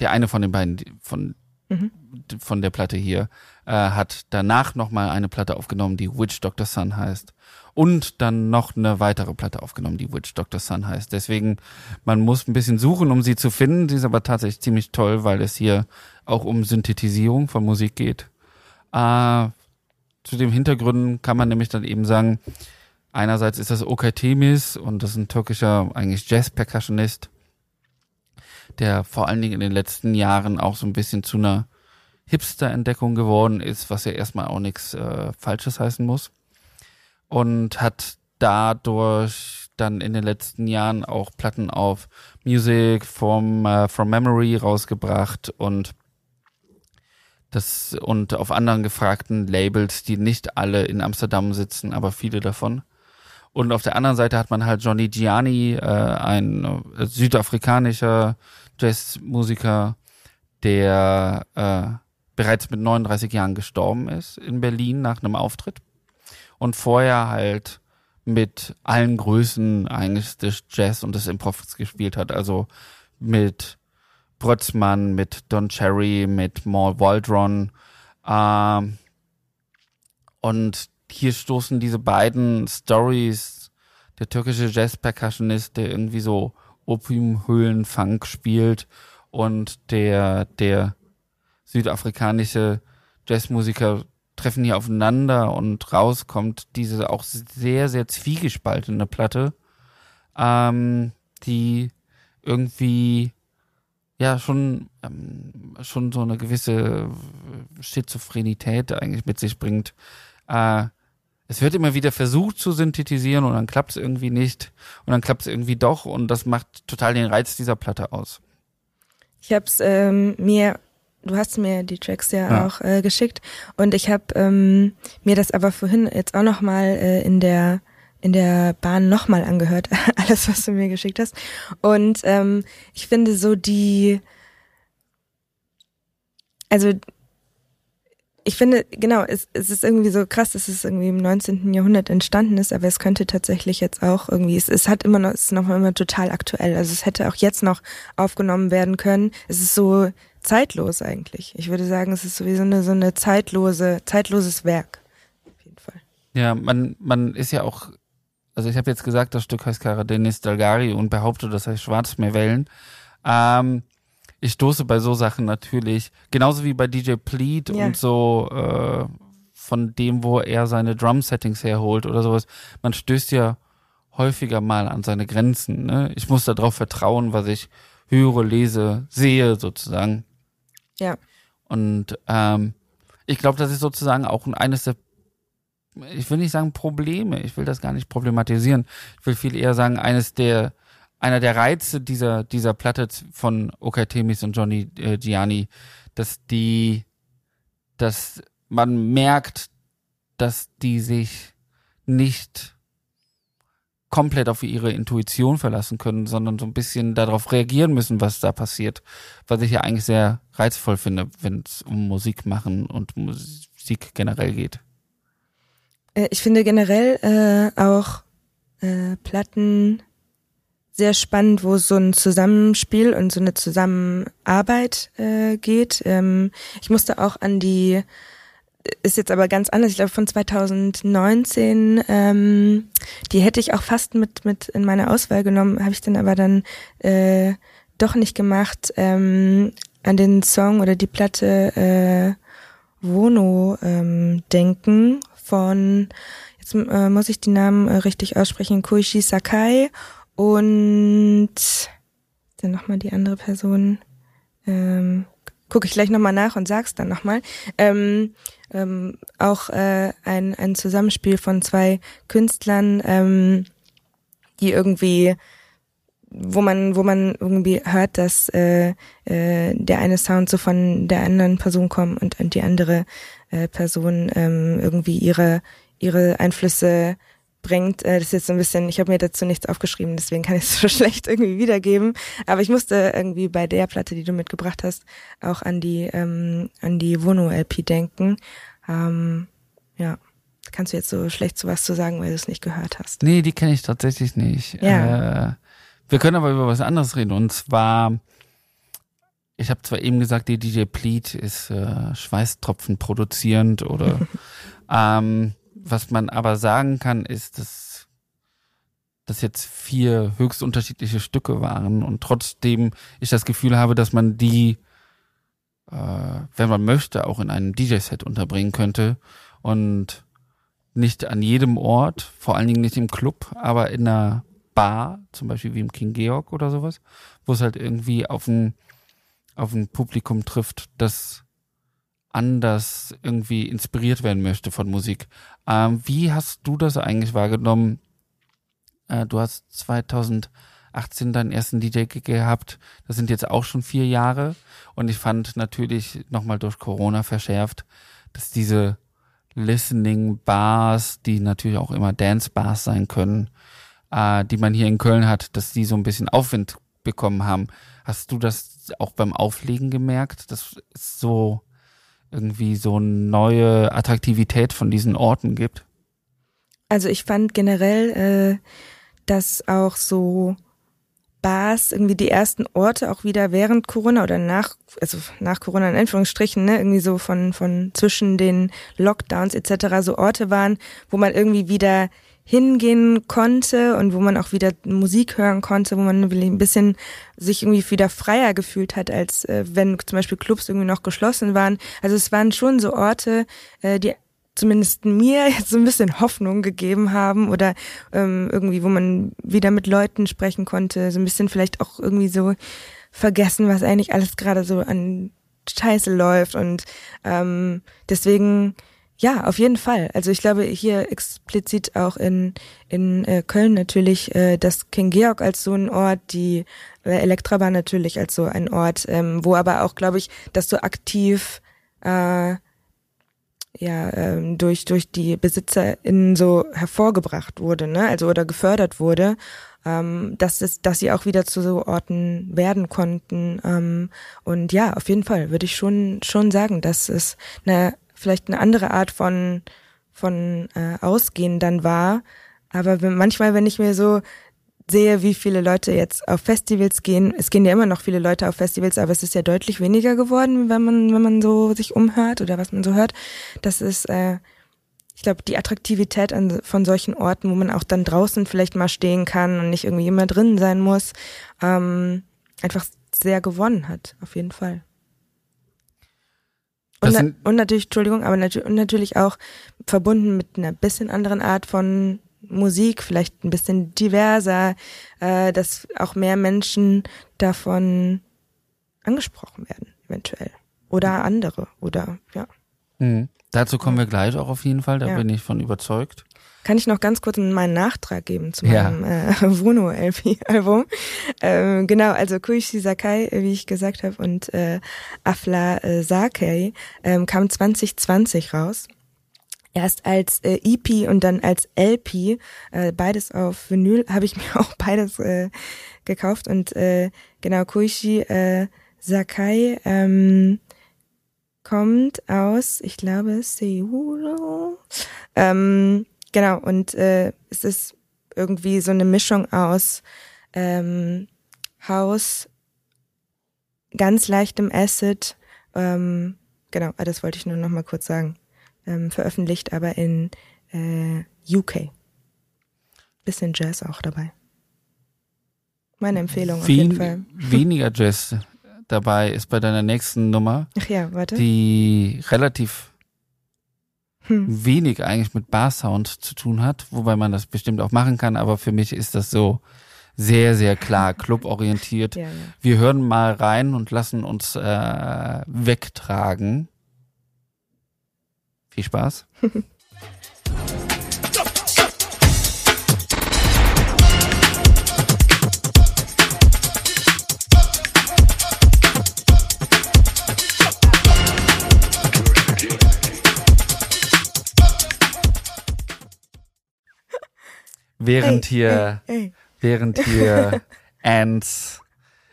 der eine von den beiden von Mhm. von der Platte hier äh, hat danach noch mal eine Platte aufgenommen, die Witch Dr. Sun heißt und dann noch eine weitere Platte aufgenommen, die Witch Dr. Sun heißt. Deswegen man muss ein bisschen suchen, um sie zu finden. Sie ist aber tatsächlich ziemlich toll, weil es hier auch um Synthetisierung von Musik geht. Äh, zu den Hintergründen kann man nämlich dann eben sagen, einerseits ist das Okay Temis und das ist ein türkischer eigentlich Jazz-Percussionist, der vor allen Dingen in den letzten Jahren auch so ein bisschen zu einer Hipster-Entdeckung geworden ist, was ja erstmal auch nichts äh, Falsches heißen muss. Und hat dadurch dann in den letzten Jahren auch Platten auf Music from, äh, from Memory rausgebracht und das und auf anderen gefragten Labels, die nicht alle in Amsterdam sitzen, aber viele davon. Und auf der anderen Seite hat man halt Johnny Gianni, äh, ein äh, südafrikanischer Jazzmusiker, der äh, bereits mit 39 Jahren gestorben ist in Berlin nach einem Auftritt und vorher halt mit allen Größen eigentlich des Jazz und des Improvs gespielt hat. Also mit Brötzmann, mit Don Cherry, mit Maul Waldron. Ähm, und hier stoßen diese beiden Stories, der türkische Jazz-Percussionist, der irgendwie so Opiumhöhlen-Funk spielt und der, der südafrikanische Jazzmusiker treffen hier aufeinander und rauskommt diese auch sehr, sehr zwiegespaltene Platte, ähm, die irgendwie ja schon ähm, schon so eine gewisse Schizophrenität eigentlich mit sich bringt. Äh, es wird immer wieder versucht zu synthetisieren und dann klappt es irgendwie nicht und dann klappt es irgendwie doch und das macht total den Reiz dieser Platte aus. Ich habe es ähm, mir, du hast mir die Tracks ja, ja. auch äh, geschickt und ich habe ähm, mir das aber vorhin jetzt auch noch mal äh, in der in der Bahn nochmal angehört, alles, was du mir geschickt hast. Und ähm, ich finde so die, also ich finde, genau, es, es ist irgendwie so krass, dass es irgendwie im 19. Jahrhundert entstanden ist, aber es könnte tatsächlich jetzt auch irgendwie, es, es hat immer noch, es ist noch immer total aktuell. Also es hätte auch jetzt noch aufgenommen werden können. Es ist so zeitlos eigentlich. Ich würde sagen, es ist sowieso eine, so eine zeitlose, zeitloses Werk. Auf jeden Fall. Ja, man, man ist ja auch, also ich habe jetzt gesagt, das Stück heißt Cara Denis Dalgari und behaupte, das heißt Schwarzmeerwellen. Ähm, ich stoße bei so Sachen natürlich, genauso wie bei DJ Pleat ja. und so äh, von dem, wo er seine Drum-Settings herholt oder sowas. Man stößt ja häufiger mal an seine Grenzen. Ne? Ich muss darauf vertrauen, was ich höre, lese, sehe sozusagen. Ja. Und ähm, ich glaube, das ist sozusagen auch eines der, ich will nicht sagen Probleme, ich will das gar nicht problematisieren. Ich will viel eher sagen, eines der einer der Reize dieser, dieser Platte von Okay Temis und Johnny äh, Gianni, dass die, dass man merkt, dass die sich nicht komplett auf ihre Intuition verlassen können, sondern so ein bisschen darauf reagieren müssen, was da passiert. Was ich ja eigentlich sehr reizvoll finde, wenn es um Musik machen und Musik generell geht. Äh, ich finde generell äh, auch äh, Platten sehr spannend, wo so ein Zusammenspiel und so eine Zusammenarbeit äh, geht. Ähm, ich musste auch an die, ist jetzt aber ganz anders, ich glaube von 2019, ähm, die hätte ich auch fast mit, mit in meine Auswahl genommen, habe ich dann aber dann äh, doch nicht gemacht, ähm, an den Song oder die Platte äh, Wono ähm, denken von, jetzt äh, muss ich die Namen äh, richtig aussprechen, Koichi Sakai und dann nochmal die andere Person. Ähm, Gucke ich gleich nochmal nach und sag's dann nochmal. Ähm, ähm, auch äh, ein, ein Zusammenspiel von zwei Künstlern, ähm, die irgendwie wo man wo man irgendwie hört, dass äh, äh, der eine Sound so von der anderen Person kommt und, und die andere äh, Person ähm, irgendwie ihre ihre Einflüsse bringt. Äh, das ist jetzt so ein bisschen, ich habe mir dazu nichts aufgeschrieben, deswegen kann ich es so schlecht irgendwie wiedergeben. Aber ich musste irgendwie bei der Platte, die du mitgebracht hast, auch an die ähm, an die Wono-LP denken. Ähm, ja, kannst du jetzt so schlecht zu was zu sagen, weil du es nicht gehört hast? Nee, die kenne ich tatsächlich nicht. Ja. Äh, wir können aber über was anderes reden und zwar ich habe zwar eben gesagt, die DJ Pleat ist äh, Schweißtropfen produzierend oder ähm, was man aber sagen kann, ist, dass das jetzt vier höchst unterschiedliche Stücke waren und trotzdem ich das Gefühl habe, dass man die, äh, wenn man möchte, auch in einem DJ-Set unterbringen könnte und nicht an jedem Ort, vor allen Dingen nicht im Club, aber in einer Bar, zum Beispiel wie im King Georg oder sowas, wo es halt irgendwie auf ein, auf ein Publikum trifft, das anders irgendwie inspiriert werden möchte von Musik. Ähm, wie hast du das eigentlich wahrgenommen? Äh, du hast 2018 deinen ersten DJ-Gig gehabt. Das sind jetzt auch schon vier Jahre. Und ich fand natürlich nochmal durch Corona verschärft, dass diese Listening Bars, die natürlich auch immer Dance Bars sein können, äh, die man hier in Köln hat, dass die so ein bisschen Aufwind bekommen haben. Hast du das auch beim Auflegen gemerkt? Das ist so irgendwie so neue Attraktivität von diesen Orten gibt? Also ich fand generell, äh, dass auch so Bars irgendwie die ersten Orte auch wieder während Corona oder nach, also nach Corona in Anführungsstrichen, ne, irgendwie so von, von zwischen den Lockdowns etc. so Orte waren, wo man irgendwie wieder hingehen konnte und wo man auch wieder Musik hören konnte, wo man ein bisschen sich irgendwie wieder freier gefühlt hat, als äh, wenn zum Beispiel Clubs irgendwie noch geschlossen waren. Also es waren schon so Orte, äh, die zumindest mir jetzt so ein bisschen Hoffnung gegeben haben oder ähm, irgendwie, wo man wieder mit Leuten sprechen konnte, so ein bisschen vielleicht auch irgendwie so vergessen, was eigentlich alles gerade so an Scheiße läuft und ähm, deswegen ja, auf jeden Fall. Also ich glaube hier explizit auch in in äh, Köln natürlich äh, das King Georg als so ein Ort, die äh, Elektrabahn natürlich als so ein Ort, ähm, wo aber auch, glaube ich, das so aktiv äh, ja ähm, durch durch die BesitzerInnen so hervorgebracht wurde, ne? Also oder gefördert wurde, ähm, dass es, dass sie auch wieder zu so Orten werden konnten. Ähm, und ja, auf jeden Fall würde ich schon schon sagen, dass es eine vielleicht eine andere Art von von äh, Ausgehen dann war. Aber wenn, manchmal, wenn ich mir so sehe, wie viele Leute jetzt auf Festivals gehen. Es gehen ja immer noch viele Leute auf Festivals, aber es ist ja deutlich weniger geworden, wenn man, wenn man so sich umhört oder was man so hört. Das ist, äh, ich glaube, die Attraktivität an, von solchen Orten, wo man auch dann draußen vielleicht mal stehen kann und nicht irgendwie immer drin sein muss, ähm, einfach sehr gewonnen hat, auf jeden Fall. Und, na, und natürlich, Entschuldigung, aber natürlich, und natürlich auch verbunden mit einer bisschen anderen Art von Musik vielleicht ein bisschen diverser, äh, dass auch mehr Menschen davon angesprochen werden, eventuell. Oder andere, oder ja. Mhm. Dazu kommen wir gleich auch auf jeden Fall, da ja. bin ich von überzeugt. Kann ich noch ganz kurz meinen Nachtrag geben zu meinem ja. äh, Wono-LP-Album? Ähm, genau, also Kuishi Sakai, wie ich gesagt habe, und äh, Afla äh, Sakai ähm, kam 2020 raus erst als äh, EP und dann als LP, äh, beides auf Vinyl, habe ich mir auch beides äh, gekauft und äh, genau Koichi äh, Sakai ähm, kommt aus, ich glaube Seoul. Ähm, genau und äh, es ist irgendwie so eine Mischung aus ähm, House, ganz leichtem Acid. Ähm, genau, das wollte ich nur noch mal kurz sagen ähm, veröffentlicht, aber in äh, UK. Bisschen Jazz auch dabei. Meine Empfehlung auf jeden Fall. Weniger Jazz dabei ist bei deiner nächsten Nummer. Ach ja, warte. Die relativ hm. wenig eigentlich mit Bar-Sound zu tun hat, wobei man das bestimmt auch machen kann, aber für mich ist das so sehr, sehr klar cluborientiert. Ja, ja. Wir hören mal rein und lassen uns äh, wegtragen viel Spaß. während hey, hier, hey, hey. während hier Ants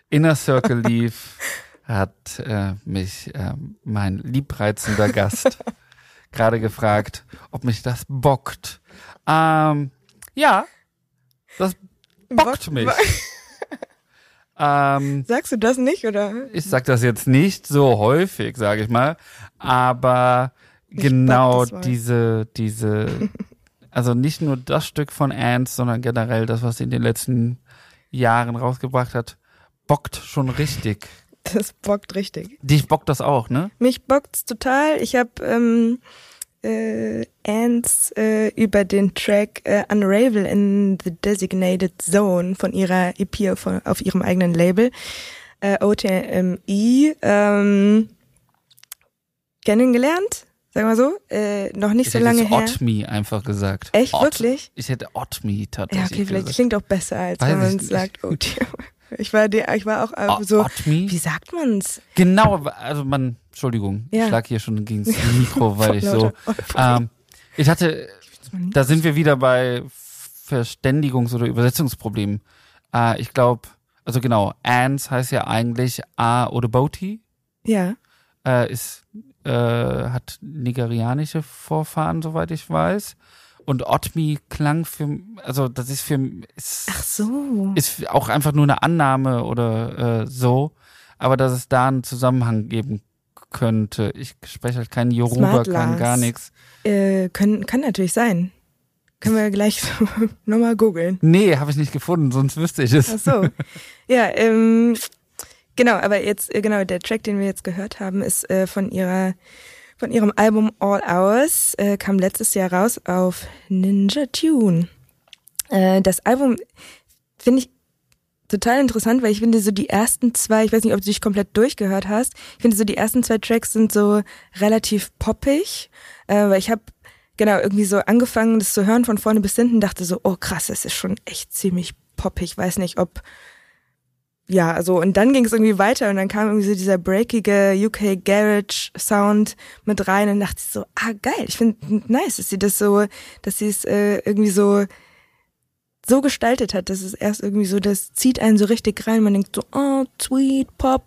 Inner Circle lief, hat äh, mich äh, mein liebreizender Gast gerade gefragt, ob mich das bockt. Ähm, ja, das bockt mich. ähm, Sagst du das nicht, oder? Ich sag das jetzt nicht so häufig, sage ich mal, aber ich genau diese, diese, also nicht nur das Stück von Ants, sondern generell das, was sie in den letzten Jahren rausgebracht hat, bockt schon richtig. Das bockt richtig. Dich bockt das auch, ne? Mich bockt's total. Ich habe ähm, äh, Ants äh, über den Track äh, Unravel in the Designated Zone von ihrer EP auf, auf ihrem eigenen Label äh, OTMI ähm, kennengelernt. Sagen wir so, äh, noch nicht ich so lange her. Ich hätte einfach gesagt. Echt, Ot wirklich? Ich hätte Otmi tatsächlich Ja, okay, vielleicht gesagt. klingt auch besser, als Weiß wenn man sagt OTMI. Ich war, die, ich war auch äh, so. Otmi? Wie sagt man's? Genau, also man, Entschuldigung, ja. ich schlag hier schon gegen das Mikro, weil ich so. Ähm, ich hatte, da sind wir wieder bei Verständigungs- oder Übersetzungsproblemen. Äh, ich glaube, also genau, Ans heißt ja eigentlich A oder Boti. Ja. Äh, ist, äh, hat nigerianische Vorfahren, soweit ich weiß. Und Otmi klang für, also das ist für, ist, Ach so. ist auch einfach nur eine Annahme oder äh, so, aber dass es da einen Zusammenhang geben könnte. Ich spreche halt kein Yoruba, kann gar nichts. Äh, können, kann natürlich sein. Können wir gleich so nochmal googeln. Nee, habe ich nicht gefunden, sonst wüsste ich es. Ach so. Ja, ähm, genau, aber jetzt, äh, genau, der Track, den wir jetzt gehört haben, ist äh, von ihrer von ihrem Album All Hours, äh, kam letztes Jahr raus auf Ninja Tune. Äh, das Album finde ich total interessant, weil ich finde so die ersten zwei, ich weiß nicht, ob du dich komplett durchgehört hast, ich finde so die ersten zwei Tracks sind so relativ poppig, äh, weil ich habe genau irgendwie so angefangen, das zu hören von vorne bis hinten, dachte so, oh krass, das ist schon echt ziemlich poppig, weiß nicht, ob ja, also und dann ging es irgendwie weiter und dann kam irgendwie so dieser breakige UK Garage Sound mit rein und dachte so, ah geil, ich finde nice, dass sie das so, dass sie es äh, irgendwie so so gestaltet hat, dass es erst irgendwie so, das zieht einen so richtig rein, man denkt so, oh, sweet Pop,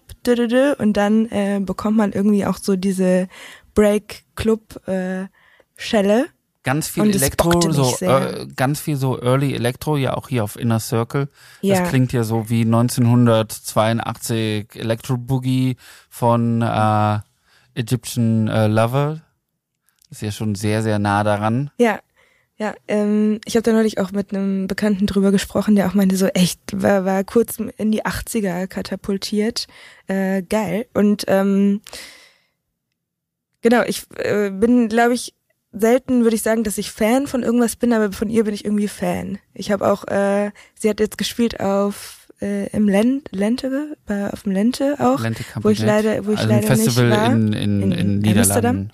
und dann äh, bekommt man irgendwie auch so diese Break Club äh, Schelle ganz viel Elektro, so äh, ganz viel so Early Elektro, ja auch hier auf Inner Circle. Ja. Das klingt ja so wie 1982 Electro Boogie von äh, Egyptian äh, Lover. Ist ja schon sehr, sehr nah daran. Ja, ja, ähm, ich habe da neulich auch mit einem Bekannten drüber gesprochen, der auch meinte, so echt, war, war kurz in die 80er katapultiert. Äh, geil. Und ähm, genau, ich äh, bin, glaube ich, selten würde ich sagen, dass ich Fan von irgendwas bin, aber von ihr bin ich irgendwie Fan. Ich habe auch, äh, sie hat jetzt gespielt auf äh, im Lent, Lente, bei, auf dem Lente auch, Lente wo ich leider, wo ich also leider Festival nicht war. in, in, in, in Niederlanden.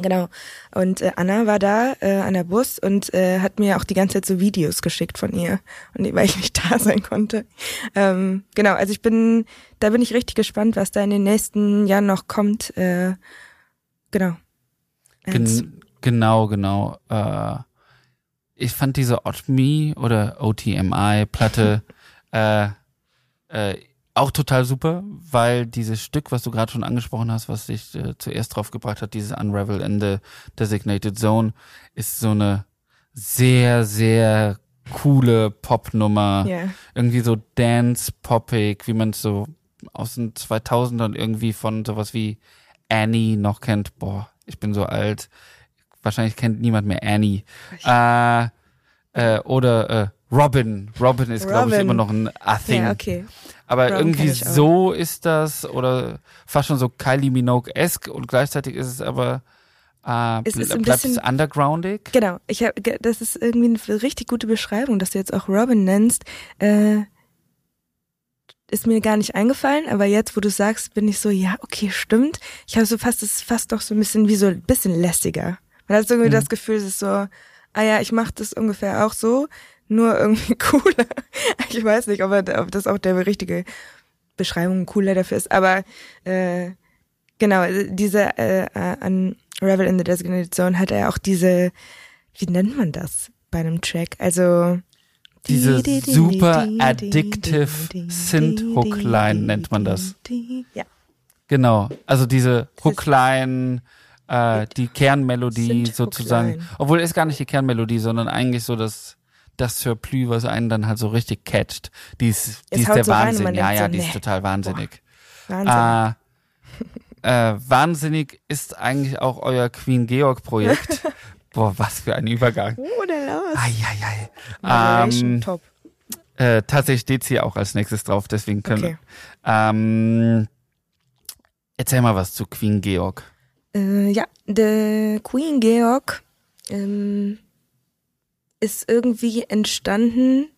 Genau. Und äh, Anna war da äh, an der Bus und äh, hat mir auch die ganze Zeit so Videos geschickt von ihr. Und weil ich nicht da sein konnte. Ähm, genau, also ich bin, da bin ich richtig gespannt, was da in den nächsten Jahren noch kommt. Äh, genau. Gen Genau, genau. Äh, ich fand diese OTMI oder OTMI-Platte äh, äh, auch total super, weil dieses Stück, was du gerade schon angesprochen hast, was dich äh, zuerst drauf gebracht hat, dieses Unravel in the Designated Zone, ist so eine sehr, sehr coole Popnummer. Yeah. Irgendwie so dance-poppig, wie man es so aus den 2000ern irgendwie von sowas wie Annie noch kennt. Boah, ich bin so alt. Wahrscheinlich kennt niemand mehr Annie. Äh, äh, oder äh, Robin. Robin ist, glaube ich, immer noch ein A-Thing. Ja, okay. Aber Robin irgendwie so ist das oder fast schon so Kylie Minogue-esque und gleichzeitig ist es aber äh, es ist ein bleibt bisschen, es undergroundig. Genau, ich hab, das ist irgendwie eine richtig gute Beschreibung, dass du jetzt auch Robin nennst. Äh, ist mir gar nicht eingefallen, aber jetzt, wo du sagst, bin ich so, ja, okay, stimmt. Ich habe so fast, es ist fast doch so ein bisschen wie so ein bisschen lässiger. Man hat irgendwie mhm. das Gefühl, es ist so, ah ja, ich mache das ungefähr auch so, nur irgendwie cooler. ich weiß nicht, ob, er, ob das auch der richtige Beschreibung cooler dafür ist, aber äh, genau, diese äh, an Revel in the Designated Zone hat er auch diese, wie nennt man das bei einem Track? Also diese super addictive Synth-Hookline nennt man das. Ja. Genau, also diese Hookline, äh, die Kernmelodie sozusagen. Obwohl ist gar nicht die Kernmelodie, sondern eigentlich so das das Surplus, was einen dann halt so richtig catcht. Die ist, die ist der so Wahnsinn. Rein, ja, ja, so, die nee. ist total wahnsinnig. Boah. Wahnsinn. Äh, äh, wahnsinnig ist eigentlich auch euer Queen Georg Projekt. Boah, was für ein Übergang. Oh, der los. Ai, ai, ai. Ähm, top. Äh, tatsächlich steht sie auch als nächstes drauf, deswegen können okay. ähm, Erzähl mal was zu Queen Georg. Äh, ja, der Queen Georg ähm, ist irgendwie entstanden,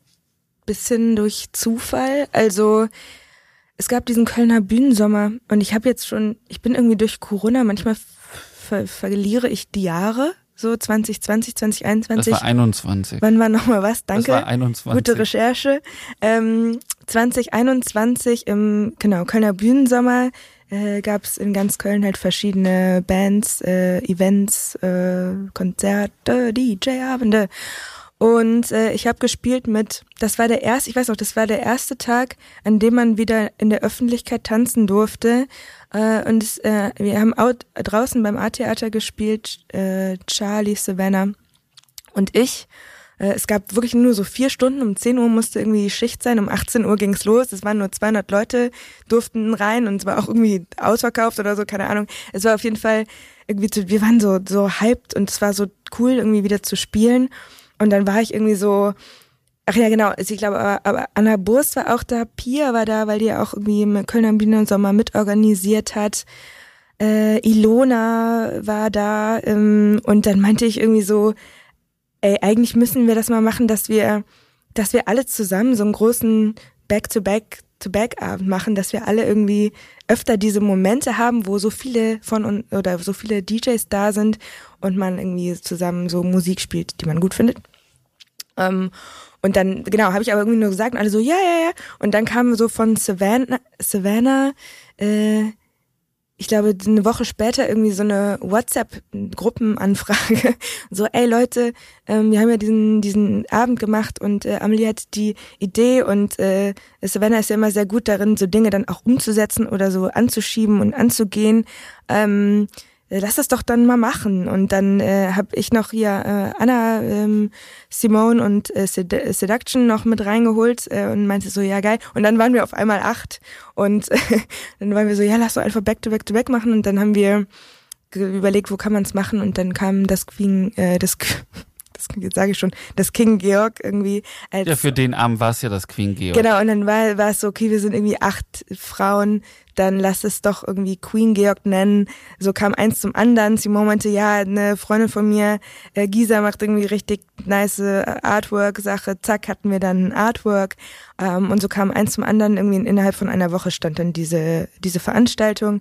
bisschen durch Zufall. Also es gab diesen Kölner Bühnensommer und ich habe jetzt schon, ich bin irgendwie durch Corona, manchmal ver verliere ich die Jahre, so 2020, 2021. Das war 21. Wann war nochmal was? Danke. Das war 21. Gute Recherche. Ähm, 2021 im, genau, Kölner Bühnensommer äh, gab es in ganz Köln halt verschiedene Bands, äh, Events, äh, Konzerte, DJ-Abende. Und äh, ich habe gespielt mit, das war der erste, ich weiß auch, das war der erste Tag, an dem man wieder in der Öffentlichkeit tanzen durfte. Äh, und es, äh, wir haben out, draußen beim A-Theater gespielt, äh, Charlie, Savannah und ich. Äh, es gab wirklich nur so vier Stunden. Um 10 Uhr musste irgendwie die Schicht sein. Um 18 Uhr ging's los. Es waren nur 200 Leute, durften rein und es war auch irgendwie ausverkauft oder so, keine Ahnung. Es war auf jeden Fall irgendwie, zu, wir waren so, so hyped und es war so cool, irgendwie wieder zu spielen. Und dann war ich irgendwie so, ach ja, genau, also ich glaube, aber, aber Anna Burst war auch da, Pia war da, weil die auch irgendwie im Kölner Bühnen Sommer mitorganisiert hat. Äh, Ilona war da ähm, und dann meinte ich irgendwie so, ey, eigentlich müssen wir das mal machen, dass wir, dass wir alle zusammen so einen großen Back-to-Back to back Abend machen, dass wir alle irgendwie öfter diese Momente haben, wo so viele von uns oder so viele DJs da sind und man irgendwie zusammen so Musik spielt, die man gut findet. Ähm, und dann, genau, habe ich aber irgendwie nur gesagt und alle so, ja, ja, ja. Und dann kam so von Savannah, Savannah äh, ich glaube, eine Woche später irgendwie so eine WhatsApp-Gruppenanfrage. So, ey Leute, ähm, wir haben ja diesen, diesen Abend gemacht und äh, Amelie hat die Idee und äh, Savannah ist ja immer sehr gut darin, so Dinge dann auch umzusetzen oder so anzuschieben und anzugehen. Ähm, äh, lass das doch dann mal machen. Und dann äh, habe ich noch hier äh, Anna, ähm, Simone und äh, Sed Seduction noch mit reingeholt äh, und meinte so, ja geil. Und dann waren wir auf einmal acht und äh, dann waren wir so, ja, lass doch einfach back to back to back machen. Und dann haben wir überlegt, wo kann man es machen und dann kam das Queen, äh, das das sage ich schon, das King Georg irgendwie als Ja, für den Abend war es ja das Queen Georg. Genau, und dann war, war es so, okay, wir sind irgendwie acht Frauen, dann lass es doch irgendwie Queen Georg nennen. So kam eins zum anderen. Simon meinte, ja, eine Freundin von mir, äh, Gisa macht irgendwie richtig nice äh, Artwork-Sache. Zack, hatten wir dann ein Artwork. Ähm, und so kam eins zum anderen. Irgendwie innerhalb von einer Woche stand dann diese, diese Veranstaltung.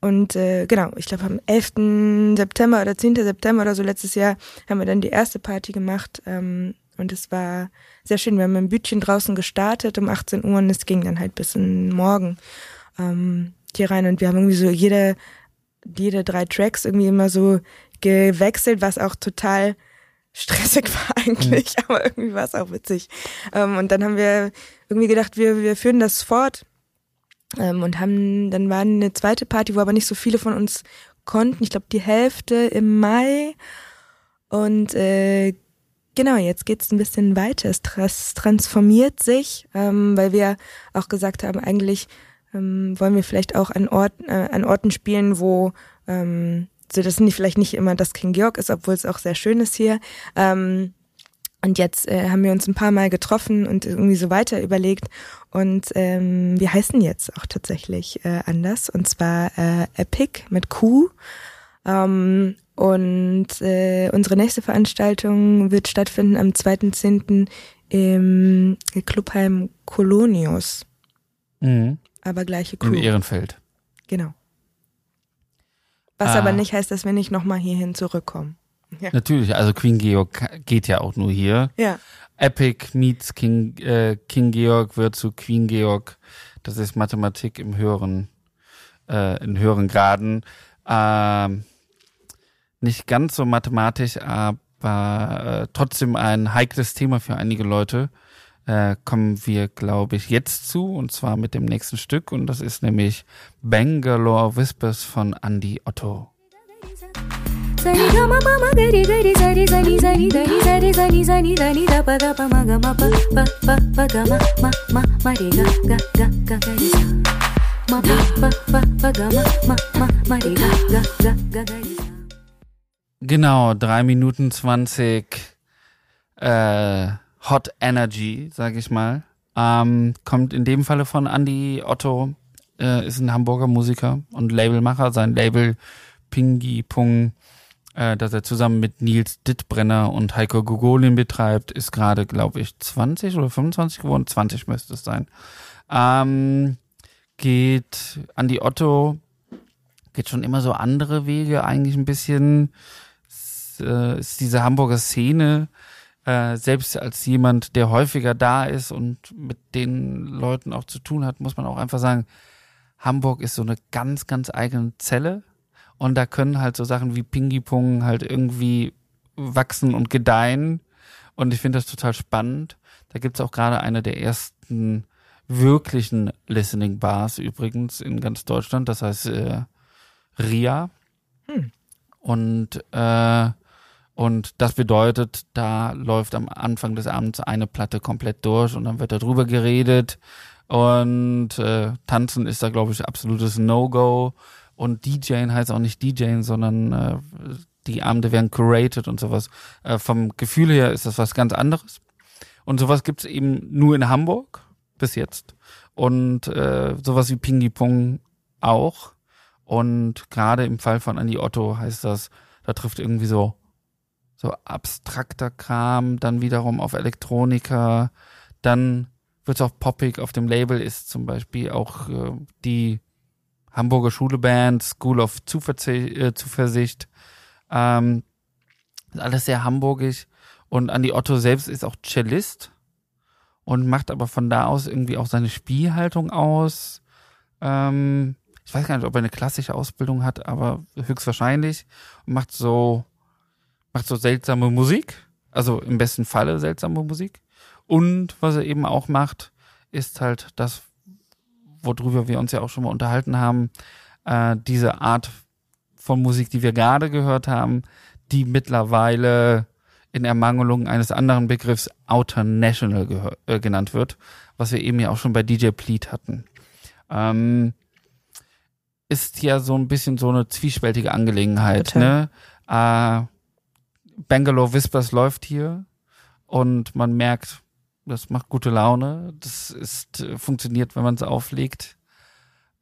Und äh, genau, ich glaube am 11. September oder 10. September oder so letztes Jahr haben wir dann die erste Party gemacht. Ähm, und es war sehr schön. Wir haben ein Bütchen draußen gestartet um 18 Uhr und es ging dann halt bis in Morgen ähm, hier rein. Und wir haben irgendwie so jede, jede drei Tracks irgendwie immer so gewechselt, was auch total stressig war eigentlich, mhm. aber irgendwie war es auch witzig. Ähm, und dann haben wir irgendwie gedacht, wir, wir führen das fort ähm, und haben, dann war eine zweite Party, wo aber nicht so viele von uns konnten. Ich glaube, die Hälfte im Mai. Und äh, genau, jetzt geht's ein bisschen weiter. Es, es transformiert sich, ähm, weil wir auch gesagt haben, eigentlich ähm, wollen wir vielleicht auch an, Ort, äh, an Orten spielen, wo ähm, so das nicht vielleicht nicht immer das King Georg ist, obwohl es auch sehr schön ist hier. Ähm, und jetzt äh, haben wir uns ein paar Mal getroffen und irgendwie so weiter überlegt. Und ähm, wir heißen jetzt auch tatsächlich äh, anders. Und zwar äh, Epic mit Q. Ähm, und äh, unsere nächste Veranstaltung wird stattfinden am 2.10. im Clubheim Colonius. Mhm. Aber gleiche Crew. In Ehrenfeld. Genau. Was ah. aber nicht heißt, dass wir nicht nochmal hierhin zurückkommen. Ja. Natürlich, also Queen Georg geht ja auch nur hier. Ja. Epic meets King, äh, King Georg wird zu Queen Georg. Das ist Mathematik im höheren, äh, in höheren Graden. Ähm, nicht ganz so mathematisch, aber äh, trotzdem ein heikles Thema für einige Leute. Äh, kommen wir, glaube ich, jetzt zu, und zwar mit dem nächsten Stück. Und das ist nämlich Bangalore Whispers von Andy Otto. సరి గ మ ప మ గరి గరి సరి సని సని దని సరి సని సని దని ద ప ద ప మ గ మ ప ప ప ప గ మ మ మ మ రి గ గ గ గ గరి స మ ప ప ప ప గ మ మ మ మ రి గ గ గ గ గరి స Genau, drei Minuten zwanzig äh, Hot Energy, sag ich mal. Ähm, kommt in dem Falle von Andy Otto, äh, ist ein Hamburger Musiker und Labelmacher. Sein Label Pingi Pung äh, das er zusammen mit Nils Dittbrenner und Heiko Gogolin betreibt, ist gerade, glaube ich, 20 oder 25 geworden. 20 müsste es sein. Ähm, geht an die Otto, geht schon immer so andere Wege, eigentlich ein bisschen. Ist, äh, ist diese Hamburger Szene, äh, selbst als jemand, der häufiger da ist und mit den Leuten auch zu tun hat, muss man auch einfach sagen, Hamburg ist so eine ganz, ganz eigene Zelle. Und da können halt so Sachen wie Pingi-Pong halt irgendwie wachsen und gedeihen. Und ich finde das total spannend. Da gibt's auch gerade eine der ersten wirklichen Listening Bars übrigens in ganz Deutschland. Das heißt äh, RIA. Hm. Und äh, und das bedeutet, da läuft am Anfang des Abends eine Platte komplett durch und dann wird da drüber geredet. Und äh, tanzen ist da, glaube ich, absolutes No-Go. Und DJing heißt auch nicht DJing, sondern äh, die Abende werden curated und sowas. Äh, vom Gefühl her ist das was ganz anderes. Und sowas gibt's eben nur in Hamburg bis jetzt. Und äh, sowas wie Pingi Pong auch. Und gerade im Fall von Andy Otto heißt das, da trifft irgendwie so so abstrakter Kram, dann wiederum auf Elektroniker, dann wird auch poppig. Auf dem Label ist zum Beispiel auch äh, die Hamburger Schuleband School of Zuverzicht, äh, Zuversicht. Ähm, alles sehr hamburgisch. Und Andi Otto selbst ist auch Cellist und macht aber von da aus irgendwie auch seine Spielhaltung aus. Ähm, ich weiß gar nicht, ob er eine klassische Ausbildung hat, aber höchstwahrscheinlich. Und macht so, macht so seltsame Musik. Also im besten Falle seltsame Musik. Und was er eben auch macht, ist halt das, worüber wir uns ja auch schon mal unterhalten haben, äh, diese Art von Musik, die wir gerade gehört haben, die mittlerweile in Ermangelung eines anderen Begriffs Outer National äh, genannt wird, was wir eben ja auch schon bei DJ Pleat hatten. Ähm, ist ja so ein bisschen so eine zwiespältige Angelegenheit. Ne? Äh, Bangalore Whispers läuft hier und man merkt, das macht gute Laune. Das ist äh, funktioniert, wenn man es auflegt.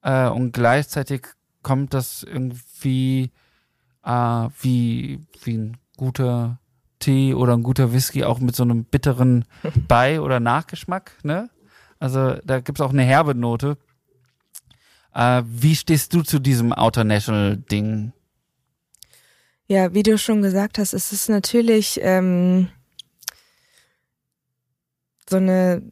Äh, und gleichzeitig kommt das irgendwie äh, wie wie ein guter Tee oder ein guter Whisky auch mit so einem bitteren Bei- oder Nachgeschmack. Ne? Also da gibt's auch eine herbe Note. Äh, wie stehst du zu diesem Outer National Ding? Ja, wie du schon gesagt hast, es ist natürlich ähm, so eine